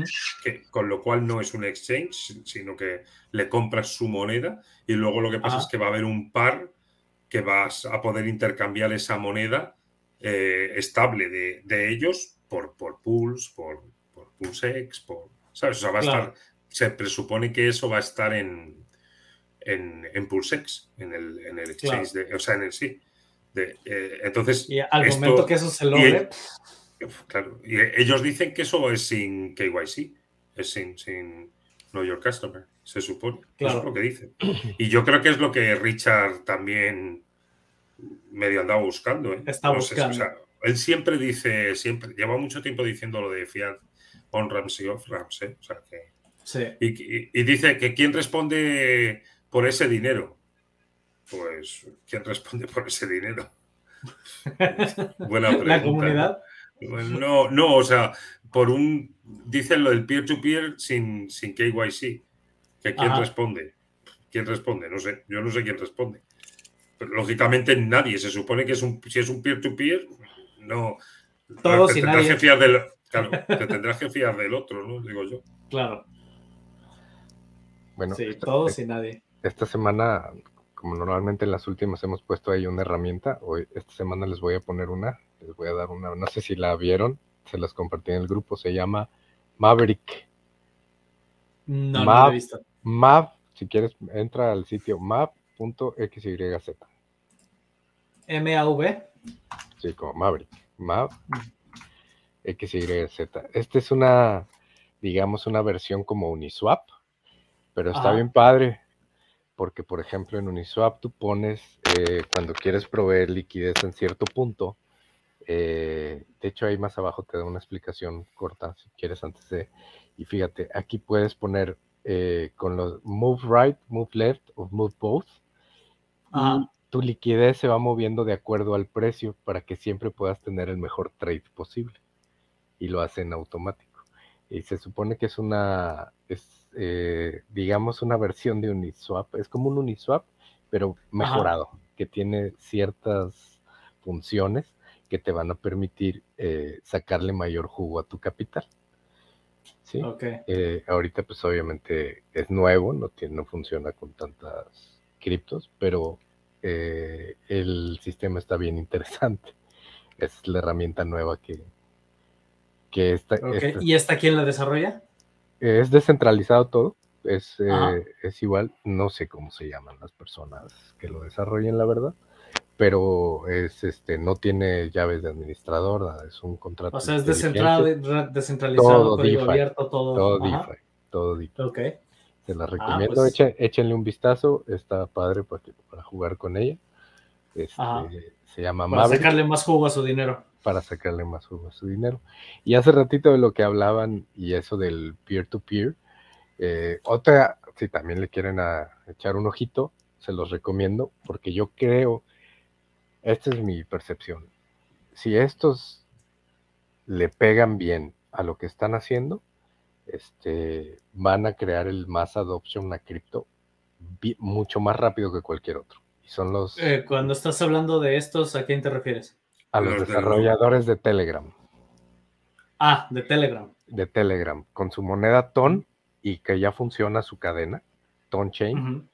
S3: que, con lo cual no es un exchange, sino que le compras su moneda y luego lo que pasa es que va a haber un par que vas a poder intercambiar esa moneda eh, estable de, ellos por, por pools, por, por PulseX, por, ¿sabes? O sea, va a estar, se presupone que eso va a estar en, en, en PulseX, en el, en el exchange, de, o sea, en el sí. De, eh, entonces,
S1: y al momento que eso se logre,
S3: Claro, y ellos dicen que eso es sin KYC, es sin, sin Know Your Customer, se supone. Eso es lo que dicen. Y yo creo que es lo que Richard también medio andaba buscando. ¿eh?
S1: Está buscando.
S3: él siempre dice, siempre, lleva mucho tiempo diciendo lo de Fiat on ramps y off ramps. ¿eh? O sea que,
S1: sí.
S3: y, y, dice que quién responde por ese dinero. Pues, ¿quién responde por ese dinero? Buena pregunta.
S1: La comunidad.
S3: No, no, o sea, por un. Dicen lo del peer-to-peer sin, sin KYC. Que quién responde. ¿Quién responde? No sé. Yo no sé quién responde. Pero lógicamente nadie. Se supone que es un, si es un peer-to-peer, no.
S1: Todos
S3: te tendrás que fiar del. Claro, te tendrás que fiar del otro, ¿no? Digo yo.
S1: Claro.
S2: Bueno,
S1: sí, todos y nadie.
S2: Esta semana, como normalmente en las últimas hemos puesto ahí una herramienta, hoy esta semana les voy a poner una les voy a dar una, no sé si la vieron, se las compartí en el grupo, se llama Maverick.
S1: No, no he visto.
S2: Mav, si quieres, entra al sitio mav.xyz.
S1: M-A-V.
S2: Sí, como Maverick. Mav. XYZ. Esta es una, digamos, una versión como Uniswap, pero está bien padre, porque por ejemplo en Uniswap tú pones, eh, cuando quieres proveer liquidez en cierto punto, eh, de hecho, ahí más abajo te da una explicación corta, si quieres, antes de... Y fíjate, aquí puedes poner eh, con los move right, move left o move both. Tu liquidez se va moviendo de acuerdo al precio para que siempre puedas tener el mejor trade posible. Y lo hace en automático. Y se supone que es una, es, eh, digamos, una versión de Uniswap. Es como un Uniswap, pero mejorado, que tiene ciertas funciones que te van a permitir eh, sacarle mayor jugo a tu capital. ¿sí? Eh, ahorita pues obviamente es nuevo, no, tiene, no funciona con tantas criptos, pero eh, el sistema está bien interesante. Es la herramienta nueva que, que está.
S1: ¿Y esta quién la desarrolla?
S2: Es descentralizado todo. Es, es igual, no sé cómo se llaman las personas que lo desarrollen, la verdad, pero es este no tiene llaves de administrador, es un contrato.
S1: O sea, es descentralizado, todo abierto, todo.
S2: Todo DeFi, todo DeFi.
S1: Ok.
S2: Se la ah, recomiendo, pues échenle un vistazo, está padre para, para jugar con ella. Este, se llama
S1: Para sacarle más jugo a su dinero.
S2: Para sacarle más jugo a su dinero. Y hace ratito de lo que hablaban y eso del peer-to-peer, eh, otra, si también le quieren echar un ojito, se los recomiendo, porque yo creo esta es mi percepción. Si estos le pegan bien a lo que están haciendo, este, van a crear el más adoption a cripto mucho más rápido que cualquier otro. Y son los.
S1: Eh, cuando estás hablando de estos, ¿a quién te refieres?
S2: A los, desarrolladores de Telegram.
S1: Ah, de Telegram.
S2: De Telegram, con su moneda TON y que ya funciona su cadena, TON Chain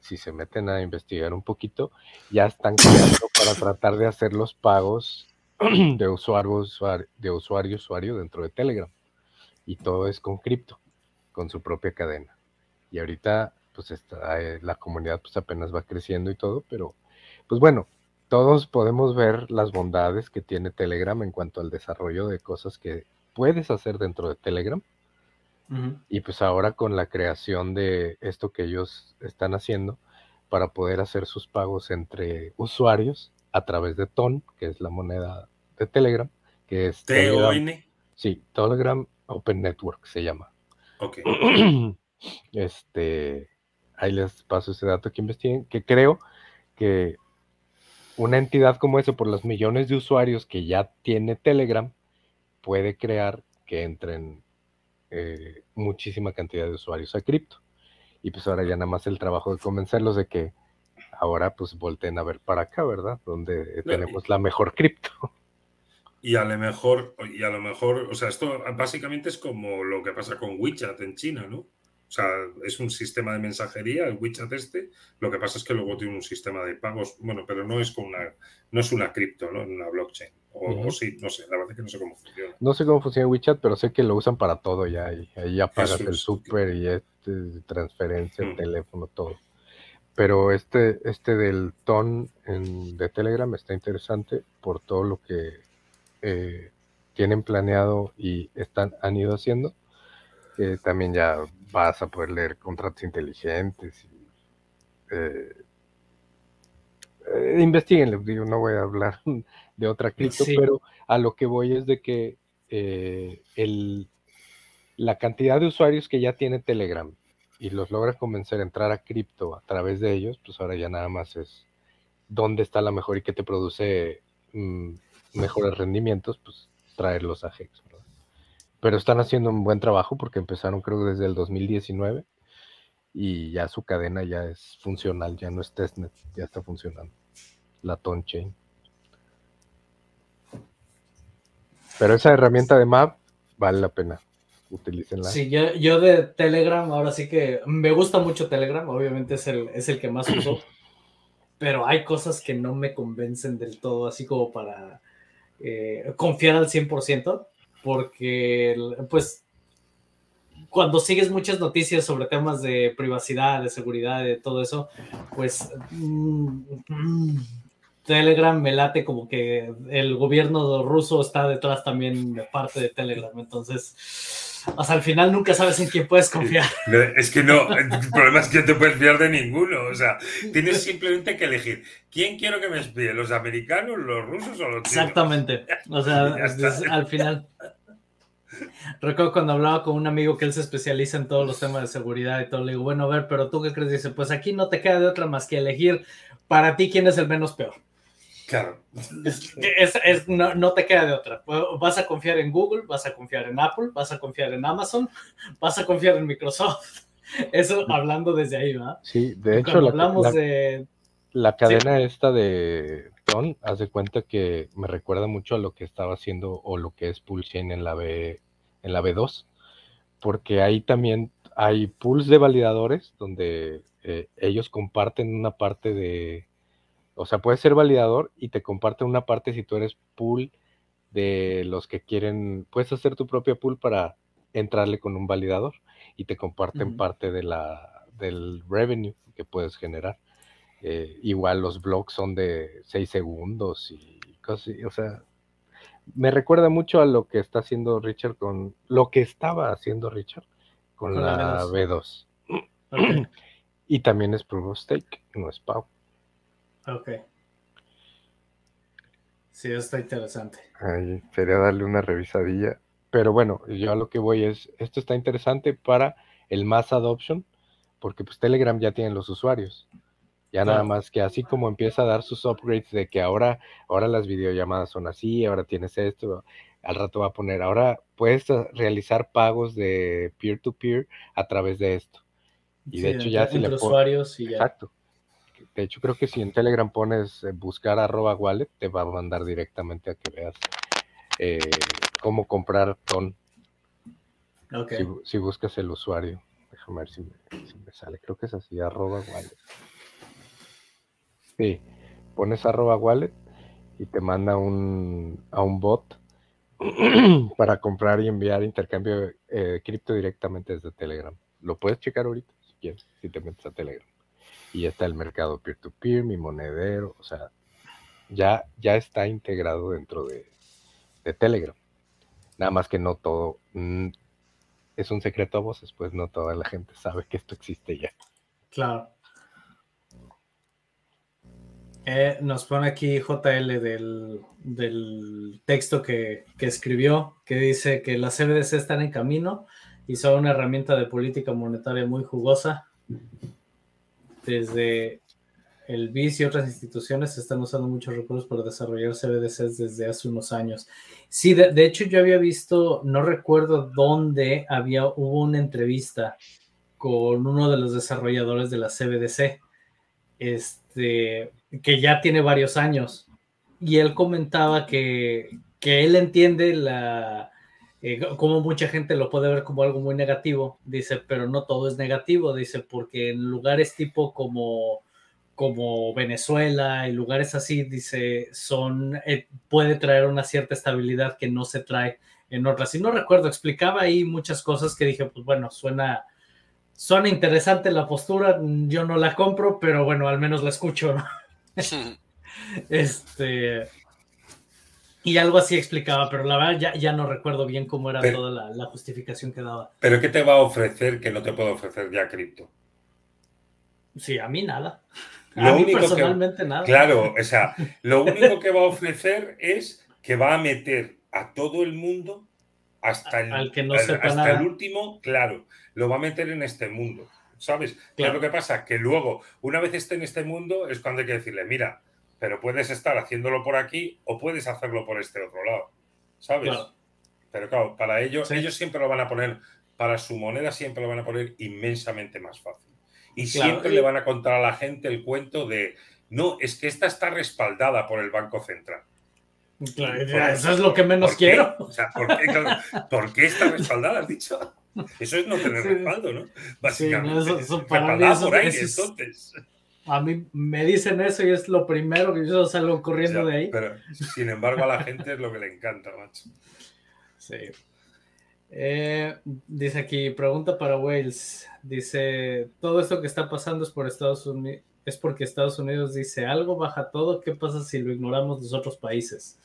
S2: si se meten a investigar un poquito, ya están creando para tratar de hacer los pagos de usuario, de usuario, usuario dentro de Telegram. Y todo es con cripto, con su propia cadena. Y ahorita, pues está, eh, la comunidad pues apenas va creciendo y todo, pero pues bueno, todos podemos ver las bondades que tiene Telegram en cuanto al desarrollo de cosas que puedes hacer dentro de Telegram y pues ahora con la creación de esto que ellos están haciendo para poder hacer sus pagos entre usuarios a través de TON, que es la moneda de Telegram, que es
S3: Telegram.
S2: Sí, Telegram Open Network se llama.
S3: Ok.
S2: Este, ahí les paso ese dato que investiguen, que creo que una entidad como esa, por los millones de usuarios que ya tiene Telegram, puede crear que entren eh, muchísima cantidad de usuarios a cripto. Y pues ahora ya nada más el trabajo de convencerlos de que ahora pues volteen a ver para acá, ¿verdad? Donde tenemos la mejor cripto.
S3: Y a lo mejor, y a lo mejor, o sea, esto básicamente es como lo que pasa con WeChat en China, ¿no? O sea, es un sistema de mensajería, el WeChat este. Lo que pasa es que luego tiene un sistema de pagos, bueno, pero no es con una, no es una cripto, ¿no? Una blockchain. O, sí, no sé, la verdad es que no sé cómo funciona.
S2: No sé cómo funciona WeChat, pero sé que lo usan para todo ya. Y ahí ya pagas el súper y este, transferencia, el teléfono, todo. Pero este, este del ton de Telegram está interesante por todo lo que eh, tienen planeado y están, han ido haciendo. también ya vas a poder leer contratos inteligentes. Y, eh, eh investiguenlo, digo, no voy a hablar de otra cripto, pero a lo que voy es de que eh, el, la cantidad de usuarios que ya tiene Telegram y los logra convencer a entrar a cripto a través de ellos, pues ahora ya nada más es dónde está la mejor y qué te produce mm, mejores rendimientos, pues traerlos a Hex. Pero están haciendo un buen trabajo porque empezaron creo desde el 2019 y ya su cadena ya es funcional, ya no es testnet, ya está funcionando. La Ton Chain. Pero esa herramienta de map vale la pena. Utilícenla.
S1: Sí, yo, yo de Telegram, ahora sí que me gusta mucho Telegram, obviamente es el, es el que más uso, pero hay cosas que no me convencen del todo, así como para eh, confiar al 100%, porque pues cuando sigues muchas noticias sobre temas de privacidad, de seguridad, de todo eso, pues mm, mm, Telegram me late como que el gobierno ruso está detrás también de parte de Telegram. Entonces, hasta al final nunca sabes en quién puedes confiar.
S3: Es que no, el problema es que no te puedes fiar de ninguno. O sea, tienes simplemente que elegir quién quiero que me espíe, los americanos, los rusos o los chinos.
S1: Exactamente. O sea, al final. Recuerdo cuando hablaba con un amigo que él se especializa en todos los temas de seguridad y todo, le digo, bueno, a ver, pero tú qué crees? Dice, pues aquí no te queda de otra más que elegir para ti quién es el menos peor.
S3: Claro.
S1: Es, no, te queda de otra. Vas a confiar en Google, vas a confiar en Apple, vas a confiar en Amazon, vas a confiar en Microsoft. Eso hablando desde ahí, ¿verdad?
S2: Sí, de hecho, la, hablamos de... la cadena esta de Tron, haz de cuenta que me recuerda mucho a lo que estaba haciendo o lo que es Pulsein en la B, en la B2, porque ahí también hay pools de validadores donde eh, ellos comparten una parte de, o sea, puedes ser validador y te comparten una parte si tú eres pool de los que quieren, puedes hacer tu propia pool para entrarle con un validador y te comparten parte de la, del revenue que puedes generar. Eh, igual los blogs son de 6 segundos y cosas, o sea, me recuerda mucho a lo que está haciendo Richard con, lo que estaba haciendo Richard con, la, B2. y también es Proof of Stake, no es PAU.
S1: Ok. Sí, está interesante.
S2: Ahí, sería darle una revisadilla. Pero bueno, yo a lo que voy es, esto está interesante para el mass adoption, porque pues Telegram ya tiene los usuarios. Ya nada más que así como empieza a dar sus upgrades de que ahora, ahora las videollamadas son así, ahora tienes esto, al rato va a poner, ahora puedes realizar pagos de peer-to-peer a través de esto. Y de hecho ya si le
S1: usuarios y ya.
S2: Exacto. De hecho creo que si en Telegram pones eh, buscar arroba wallet, te va a mandar directamente a que veas eh, cómo comprar ton. Si, buscas el usuario. Déjame ver si me, sale. Creo que es así, arroba wallet. Sí, pones arroba wallet y te manda un, a un bot para comprar y enviar intercambio eh, cripto directamente desde Telegram. Lo puedes checar ahorita si quieres, si te metes a Telegram. Y está el mercado peer-to-peer, mi monedero, o sea, ya, ya está integrado dentro de, de Telegram. Nada más que no todo mm, es un secreto a voces, pues no toda la gente sabe que esto existe ya.
S1: Claro. Eh, nos pone aquí JL del, texto que, escribió, que dice que las CBDC están en camino y son una herramienta de política monetaria muy jugosa. Desde el BIS y otras instituciones están usando muchos recursos para desarrollar CBDCs desde hace unos años. Sí, de, de, hecho yo había visto, no recuerdo dónde había, hubo una entrevista con uno de los desarrolladores de la CBDC. Este, que ya tiene varios años. Y él comentaba que, él entiende la, eh, como mucha gente lo puede ver como algo muy negativo, dice, pero no todo es negativo, dice, porque en lugares tipo como, como Venezuela y lugares así, dice, son, eh, puede traer una cierta estabilidad que no se trae en otras. Y no recuerdo, explicaba ahí muchas cosas que dije, pues bueno, suena, suena interesante la postura, yo no la compro, pero bueno, al menos la escucho, ¿no? este. Y algo así explicaba, pero la verdad ya, no recuerdo bien cómo era toda la, justificación que daba.
S3: ¿Pero qué te va a ofrecer que no te puedo ofrecer ya cripto?
S1: Sí, a mí nada. a mí personalmente nada.
S3: Claro, o sea, lo único que va a ofrecer es que va a meter a todo el mundo hasta el,
S1: que no
S3: hasta el último, claro, lo va a meter en este mundo. ¿Sabes? ¿Qué es lo que pasa? Que luego, una vez esté en este mundo, es cuando hay que decirle, mira, pero puedes estar haciéndolo por aquí o puedes hacerlo por este otro lado, ¿sabes? Pero claro, para ellos, ellos siempre lo van a poner, para su moneda siempre lo van a poner inmensamente más fácil. Y siempre le van a contar a la gente el cuento de, no, es que esta está respaldada por el Banco Central.
S1: Claro, eso es lo que menos quiero.
S3: O sea, ¿por qué, ¿por qué está respaldada? Has dicho. Eso es no tener respaldo, ¿no? Básicamente. eso, para mí eso, entonces.
S1: A mí me dicen eso y es lo primero que yo salgo corriendo de ahí.
S3: Pero, sin embargo, a la gente es lo que le encanta, macho.
S1: Sí. Eh, dice aquí, pregunta para Wales. Dice, todo esto que está pasando es por Estados Unidos, es porque Estados Unidos dice algo, baja todo, ¿qué pasa si lo ignoramos los otros países?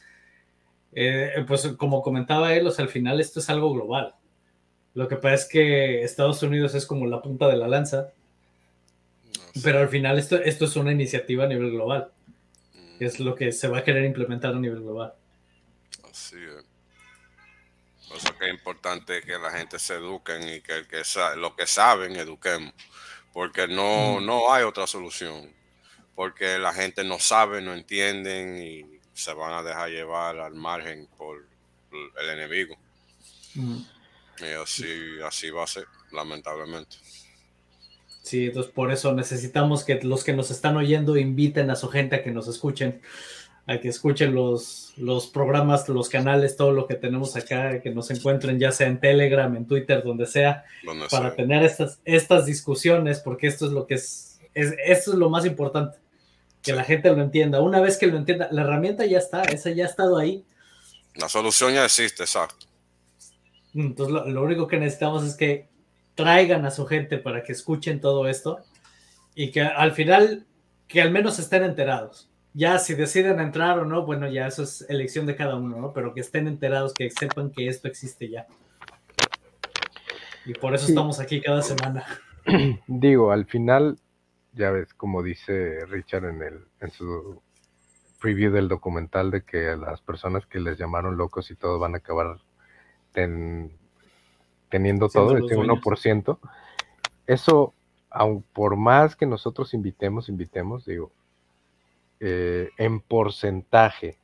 S1: Eh, pues como comentaba él, al final esto es algo global. Lo que pasa es que Estados Unidos es como la punta de la lanza, pero al final esto, esto es una iniciativa a nivel global. Mm. Es lo que se va a querer implementar a nivel global.
S4: Así es. Por eso que es importante que la gente se eduquen y que, que lo que saben eduquemos, porque no, mm. no hay otra solución, porque la gente no sabe, no entienden y se van a dejar llevar al margen por el enemigo. Mm. Y así, así va a ser, lamentablemente.
S1: Sí, entonces por eso necesitamos que los que nos están oyendo inviten a su gente a que nos escuchen, a que escuchen los, los programas, los canales, todo lo que tenemos acá, que nos encuentren ya sea en Telegram, en Twitter, donde sea, para tener estas, estas discusiones, porque esto es lo que es, es, esto es lo más importante, que la gente lo entienda. Una vez que lo entienda, la herramienta ya está, esa ya ha estado ahí.
S4: La solución ya existe, exacto.
S1: Entonces lo, lo único que necesitamos es que traigan a su gente para que escuchen todo esto y que al final, que al menos estén enterados ya si deciden entrar o no, bueno, ya eso es elección de cada uno, ¿no? Pero que estén enterados, que sepan que esto existe ya. Y por eso estamos aquí cada semana.
S2: Digo, al final, ya ves, como dice Richard en, el, en su preview del documental, de que las personas que les llamaron locos y todo van a acabar teniendo todo, ese 1%. Eso, aun por más que nosotros invitemos, invitemos, digo, eh, en porcentaje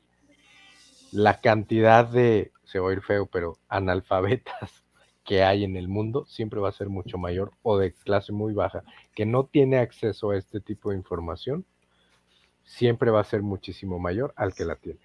S2: la cantidad de, se va a oír feo, pero analfabetas que hay en el mundo siempre va a ser mucho mayor o de clase muy baja que no tiene acceso a este tipo de información siempre va a ser muchísimo mayor al que la tiene.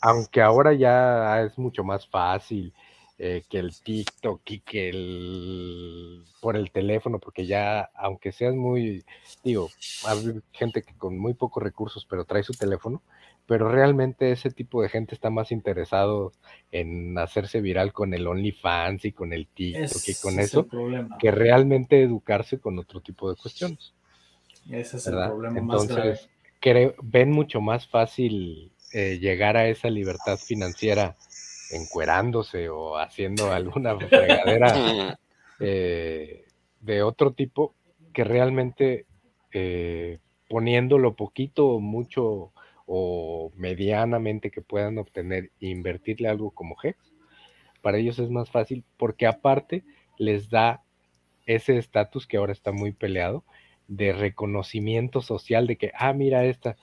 S2: Aunque ahora ya es mucho más fácil eh, que el TikTok y que el por el teléfono, porque ya, aunque seas muy, digo, hay gente que con muy pocos recursos, pero trae su teléfono, pero realmente ese tipo de gente está más interesado en hacerse viral con el OnlyFans y con el TikTok y con eso, que realmente educarse con otro tipo de cuestiones.
S1: Ese es el problema Entonces,
S2: Creo, ven mucho más fácil eh, llegar a esa libertad financiera encuerándose o haciendo alguna fregadera eh, de otro tipo que realmente eh, poniéndolo poquito o mucho o medianamente que puedan obtener e invertirle algo como Hex, para ellos es más fácil porque aparte les da ese estatus que ahora está muy peleado de reconocimiento social de que, ah, mira esta,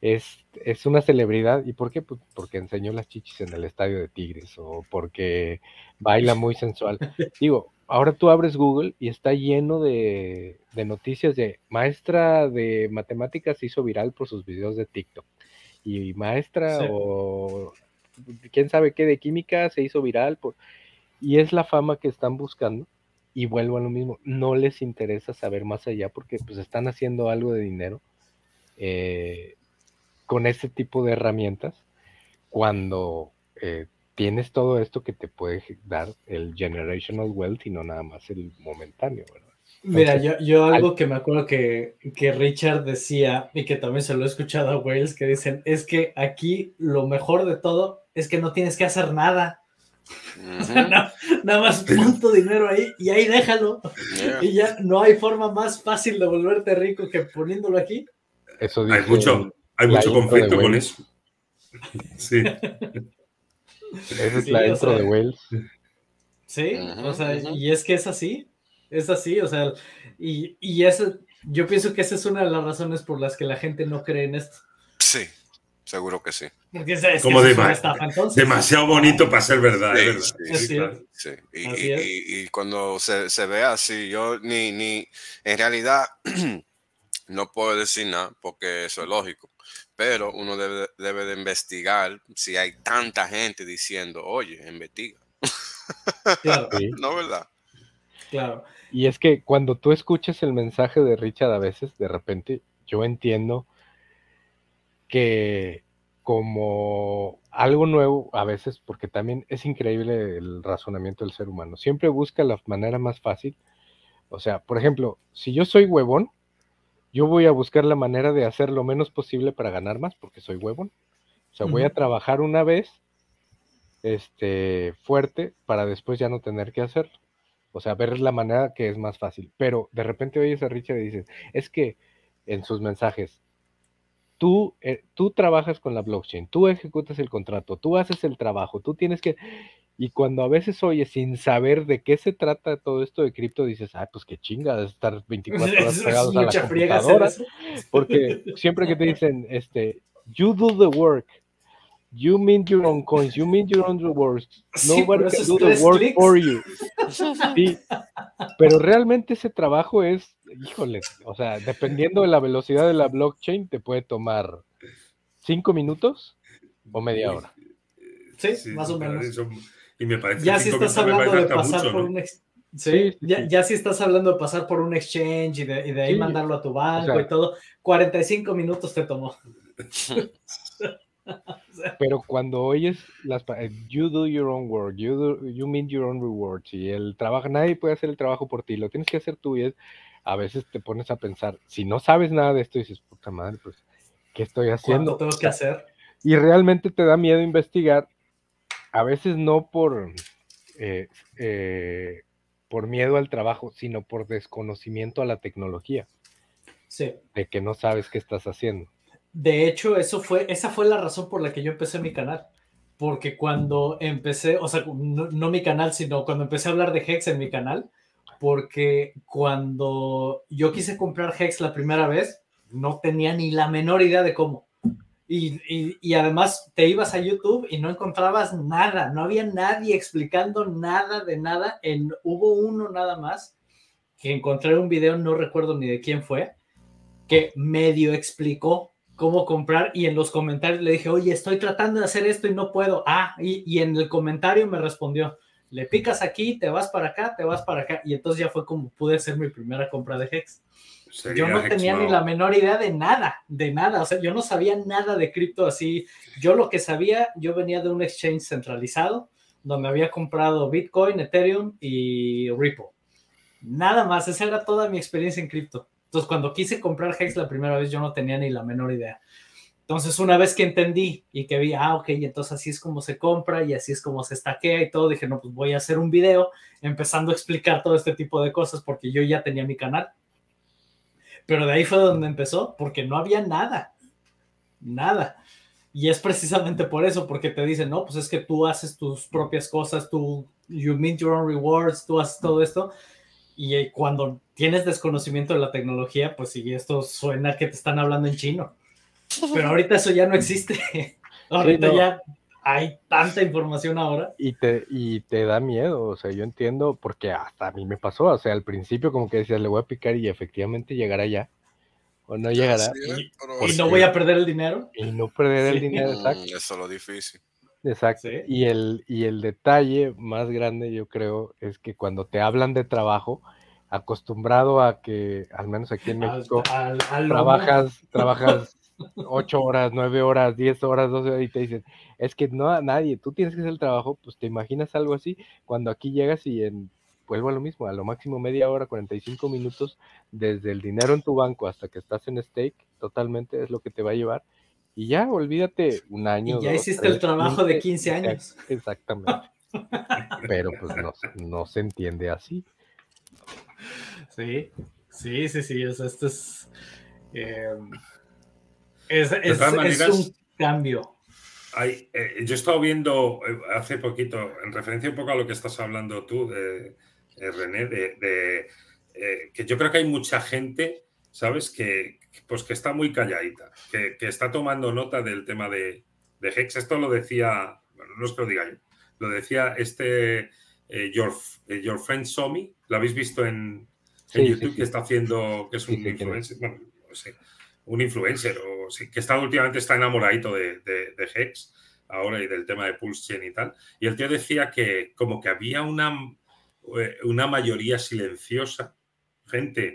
S2: es, es una celebridad. ¿Y por qué? Pues porque enseñó las chichis en el estadio de Tigres o porque baila muy sensual. Digo, ahora tú abres Google y está lleno de, noticias de maestra de matemáticas se hizo viral por sus videos de TikTok. Y maestra o quién sabe qué de química se hizo viral por... Y es la fama que están buscando. Y vuelvo a lo mismo, no les interesa saber más allá porque pues están haciendo algo de dinero. Eh, con ese tipo de herramientas cuando eh, tienes todo esto que te puede dar el generational wealth y no nada más el momentáneo, ¿verdad?
S1: Mira, yo, yo algo que me acuerdo que, que, Richard decía y que también se lo he escuchado a Wales, que dicen, es que aquí lo mejor de todo es que no tienes que hacer nada. nada más pon tu dinero ahí y ahí déjalo. Y ya no hay forma más fácil de volverte rico que poniéndolo aquí.
S3: Eso dice, hay mucho, hay mucho conflicto con eso. Sí.
S2: Esa es la intro de Wales.
S1: Sí, o sea, y es que es así, es así, o sea, y, y eso, yo pienso que esa es una de las razones por las que la gente no cree en esto.
S4: Sí, seguro que sí.
S1: Porque es,
S3: Como demasiado bonito para ser verdad.
S4: Sí, sí, Y, y, cuando se, se, ve así, yo ni, ni, en realidad no puedo decir nada porque eso es lógico pero uno debe, debe de investigar si hay tanta gente diciendo, oye, investiga. Claro. no, ¿verdad?
S1: Claro.
S2: Y es que cuando tú escuchas el mensaje de Richard a veces, de repente, yo entiendo que como algo nuevo a veces, porque también es increíble el razonamiento del ser humano, siempre busca la manera más fácil. O sea, por ejemplo, si yo soy huevón, yo voy a buscar la manera de hacer lo menos posible para ganar más, porque soy huevón. O sea, voy a trabajar una vez este, fuerte para después ya no tener que hacerlo. O sea, ver la manera que es más fácil. Pero de repente oyes a Richard y dices, es que en sus mensajes, tú, eh, tú trabajas con la blockchain, tú ejecutas el contrato, tú haces el trabajo, tú tienes que... Y cuando a veces oyes sin saber de qué se trata todo esto de cripto, dices, ah, pues qué chinga de estar 24 horas pegados a la computadora. Porque siempre que te dicen, este, you do the work, you mint your own coins, you mint your own rewards, nobody can do the work for you. Sí, pero realmente ese trabajo es híjole, o sea, dependiendo de la velocidad de la blockchain, te puede tomar cinco minutos o media hora.
S1: Sí, más o menos.
S3: Y me parece
S1: ya si estás hablando de pasar por un Sí, ya, si estás hablando de pasar por un exchange y de, ahí mandarlo a tu banco y todo, 45 minutos te tomó.
S2: Pero cuando oyes las eh, you do your own work, you, do, you mean your own rewards, y el trabajo, nadie puede hacer el trabajo por ti, lo tienes que hacer tú y es, a veces te pones a pensar, si no sabes nada de esto, dices, puta madre, pues, ¿qué estoy haciendo?
S1: tengo que hacer?
S2: Y realmente te da miedo investigar, a veces no por, eh, eh, por miedo al trabajo, sino por desconocimiento a la tecnología.
S1: Sí.
S2: De que no sabes qué estás haciendo.
S1: De hecho, eso fue, esa fue la razón por la que yo empecé mi canal. Porque cuando empecé, o sea, no, mi canal, sino cuando empecé a hablar de Hex en mi canal, porque cuando yo quise comprar Hex la primera vez, no tenía ni la menor idea de cómo. Y, y, además te ibas a YouTube y no encontrabas nada, no había nadie explicando nada de nada. En, hubo uno nada más que encontré un video, no recuerdo ni de quién fue, que medio explicó cómo comprar y en los comentarios le dije, oye, estoy tratando de hacer esto y no puedo. Ah, y, en el comentario me respondió, le picas aquí, te vas para acá, te vas para acá. Y entonces ya fue como pude hacer mi primera compra de Hex. Yo no tenía ni la menor idea de nada, de nada. O sea, yo no sabía nada de cripto así. Yo lo que sabía, yo venía de un exchange centralizado donde había comprado Bitcoin, Ethereum y Ripple. Nada más, esa era toda mi experiencia en cripto. Entonces, cuando quise comprar Hex la primera vez, yo no tenía ni la menor idea. Entonces, una vez que entendí y que vi, ah, ok, entonces así es como se compra y así es como se estaquea y todo, dije, no, pues voy a hacer un video empezando a explicar todo este tipo de cosas porque yo ya tenía mi canal. Pero de ahí fue donde empezó, porque no había nada, nada. Y es precisamente por eso, porque te dicen, no, pues es que tú haces tus propias cosas, tú, you mint your own rewards, tú haces todo esto. Y eh, cuando tienes desconocimiento de la tecnología, pues sí, esto suena que te están hablando en chino. Pero ahorita eso ya no existe. ahorita ya hay tanta información ahora.
S2: Y te, y te da miedo, o sea, yo entiendo, porque hasta a mí me pasó, o sea, al principio como que decías, le voy a picar y efectivamente llegará ya, o no llegará.
S1: y, no voy a perder el dinero.
S2: Y no perder el dinero, exacto.
S4: Mm, eso es lo difícil.
S2: Exacto. Y, el, y el detalle más grande, yo creo, es que cuando te hablan de trabajo, acostumbrado a que, al menos aquí en México, trabajas, trabajas ocho horas, nueve horas, diez horas, doce horas y te dicen, es que no a nadie, tú tienes que hacer el trabajo, pues te imaginas algo así, cuando aquí llegas y en, vuelvo a lo mismo, a lo máximo media hora, 45 minutos, desde el dinero en tu banco hasta que estás en stake, totalmente es lo que te va a llevar y ya, olvídate un año.
S1: Y ya hiciste el trabajo de 15 años.
S2: Exactamente. Pero pues no, no, se entiende así.
S1: Sí, sí, sí, sí. esto es. Em, es, es, un cambio.
S3: Hay, eh, yo he estado viendo eh, hace poquito, en referencia un poco a lo que estás hablando tú, de, René, de, eh, que yo creo que hay mucha gente, ¿sabes? Que, pues que está muy calladita, que, está tomando nota del tema de, Hex. Esto lo decía, bueno, no es que lo diga yo, lo decía este eh, your, eh, your, Friend Somi, lo habéis visto en, YouTube, que está haciendo, que es un influencer, bueno, no sé, un influencer, o que está últimamente está enamoradito de, de, Hex ahora y del tema de Pulse Chain y tal. Y el tío decía que como que había una, eh, una mayoría silenciosa, gente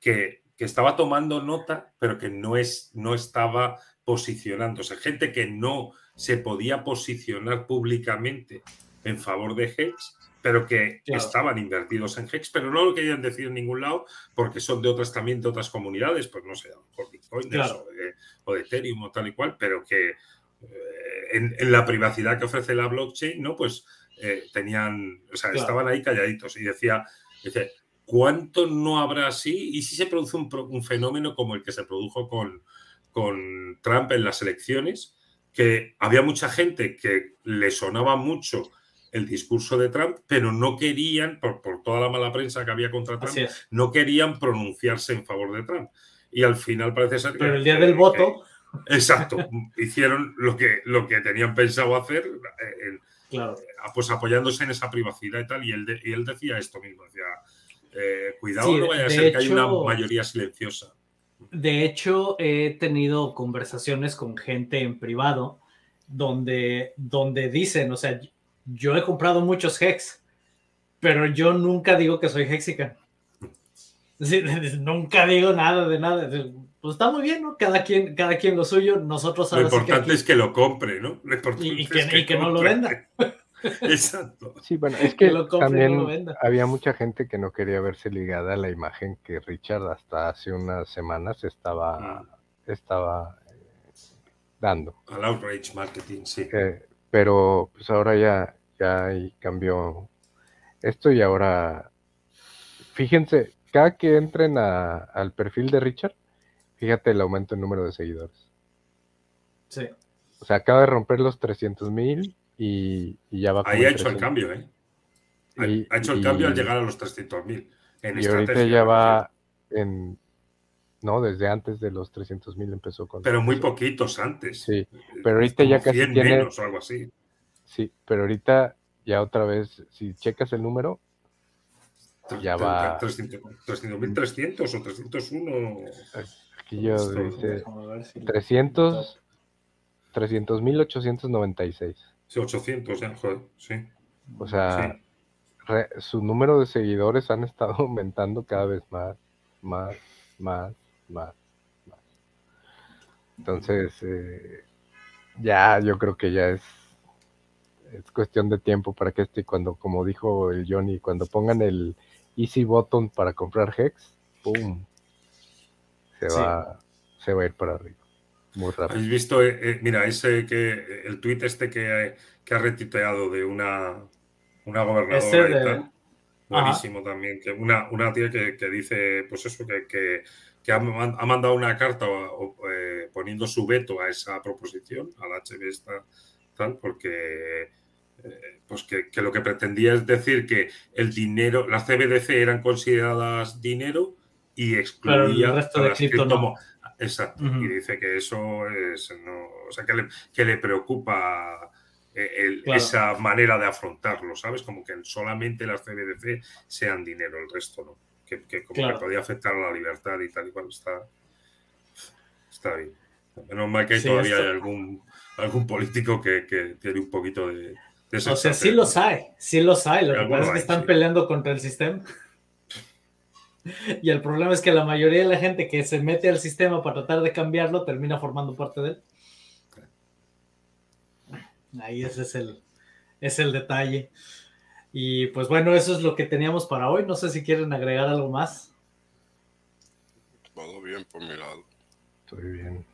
S3: que que estaba tomando nota, pero que no, es, no estaba posicionándose. Gente que no se podía posicionar públicamente en favor de Hex, pero que estaban invertidos en Hex, pero no lo querían decir en ningún lado porque son de otras también, de otras comunidades, pues no sé, por Bitcoin o, de, Ethereum o tal y cual, pero que eh, en, la privacidad que ofrece la blockchain, ¿no? Pues eh, tenían, o sea, estaban ahí calladitos y decía, dice, ¿Cuánto no habrá así? ¿Y si se produce un, fenómeno como el que se produjo con, con, Trump en las elecciones? Que había mucha gente que le sonaba mucho el discurso de Trump, pero no querían, por, toda la mala prensa que había contra Trump, no querían pronunciarse en favor de Trump. Y al final parece ser
S1: que... Pero el día del voto...
S3: exacto, hicieron lo que, lo que tenían pensado hacer, eh,
S1: claro.
S3: pues apoyándose en esa privacidad y tal, y él, y él decía esto mismo, decía Eh, cuidado, no vaya a ser que haya una mayoría silenciosa.
S1: De hecho, he tenido conversaciones con gente en privado donde, donde dicen, o sea, yo he comprado muchos Hex, pero yo nunca digo que soy Hexican. nunca digo nada de nada. Pues está muy bien, ¿no? Cada quien, cada quien lo suyo. Nosotros
S3: Lo importante es que lo compre, ¿no?
S1: y, que, no lo venda.
S3: Exacto.
S2: Sí, bueno, es que, también había mucha gente que no quería verse ligada a la imagen que Richard hasta hace unas semanas estaba, mm. estaba eh, dando.
S3: Al outrage marketing, sí.
S2: Eh, pero pues ahora ya, ya cambió esto y ahora, fíjense, cada que entren al perfil de Richard, fíjate el aumento en número de seguidores.
S1: Sí.
S2: O sea, acaba de romper los 300 mil y, ya va.
S3: Ahí ha hecho el cambio, ¿eh? ha hecho el cambio al llegar a los 300 mil.
S2: Y ahorita ya va en. No, desde antes de los 300 mil empezó con.
S3: Pero muy poquitos antes.
S2: Sí, pero ahorita ya casi tiene.
S3: Menos o algo así.
S2: Sí, pero ahorita ya otra vez, si checas el número, ya va.
S3: 300.300 o 301.
S2: Aquí yo dice 300. 300.896.
S3: Sí, 800, ya, joder, sí.
S2: O sea, su número de seguidores han estado aumentando cada vez más, más, más, más, más. Entonces, eh, ya yo creo que ya es, es cuestión de tiempo para que este, cuando, como dijo el Johnny, cuando pongan el easy button para comprar Hex, ¡pum! Se va, se va a ir para arriba. Muy rápido.
S3: ¿Habéis visto, eh, eh, mira, ese que el tweet este que, que ha retiteado de una, una gobernadora y tal? Buenísimo también. Que una, una tía que, que, dice, pues eso, que, que ha, ha, mandado una carta eh, poniendo su veto a esa proposición, al HB esta, porque pues que, que, lo que pretendía es decir que el dinero, las CBDC eran consideradas dinero y excluía
S1: el resto de cripto no.
S3: Exacto. Y dice que eso es, o sea, que le, que le preocupa eh, esa manera de afrontarlo, ¿sabes? Como que solamente las CBDC sean dinero, el resto no. Que, como que podía afectar a la libertad y tal y cual está, está bien. Menos mal que hay todavía hay algún, algún político que, que tiene un poquito de,
S1: o sea, sí los hay, sí los hay. Lo que pasa es que están peleando contra el sistema. Y el problema es que la mayoría de la gente que se mete al sistema para tratar de cambiarlo termina formando parte de él. Ahí ese es el, es el detalle. Y pues bueno, eso es lo que teníamos para hoy. No sé si quieren agregar algo más.
S4: Todo bien por mi lado.
S2: Estoy bien.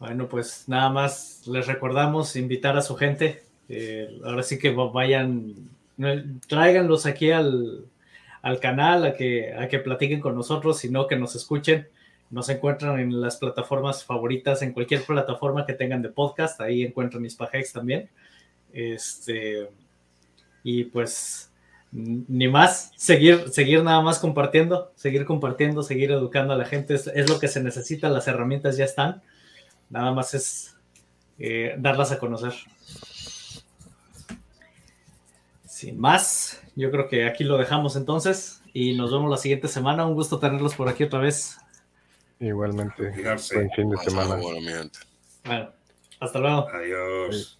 S1: Bueno, pues nada más les recordamos invitar a su gente. Eh, ahora sí que vayan, tráiganlos aquí al, al canal, a que, a que platiquen con nosotros, sino que nos escuchen. Nos encuentran en las plataformas favoritas, en cualquier plataforma que tengan de podcast, ahí encuentran Hispahex también. Este, y pues, ni más, seguir, seguir nada más compartiendo, seguir compartiendo, seguir educando a la gente, es, lo que se necesita, las herramientas ya están, nada más es eh, darlas a conocer. Sin más, yo creo que aquí lo dejamos entonces y nos vemos la siguiente semana. Un gusto tenerlos por aquí otra vez.
S2: Igualmente. Buen fin de semana.
S1: Bueno, hasta luego.
S3: Adiós.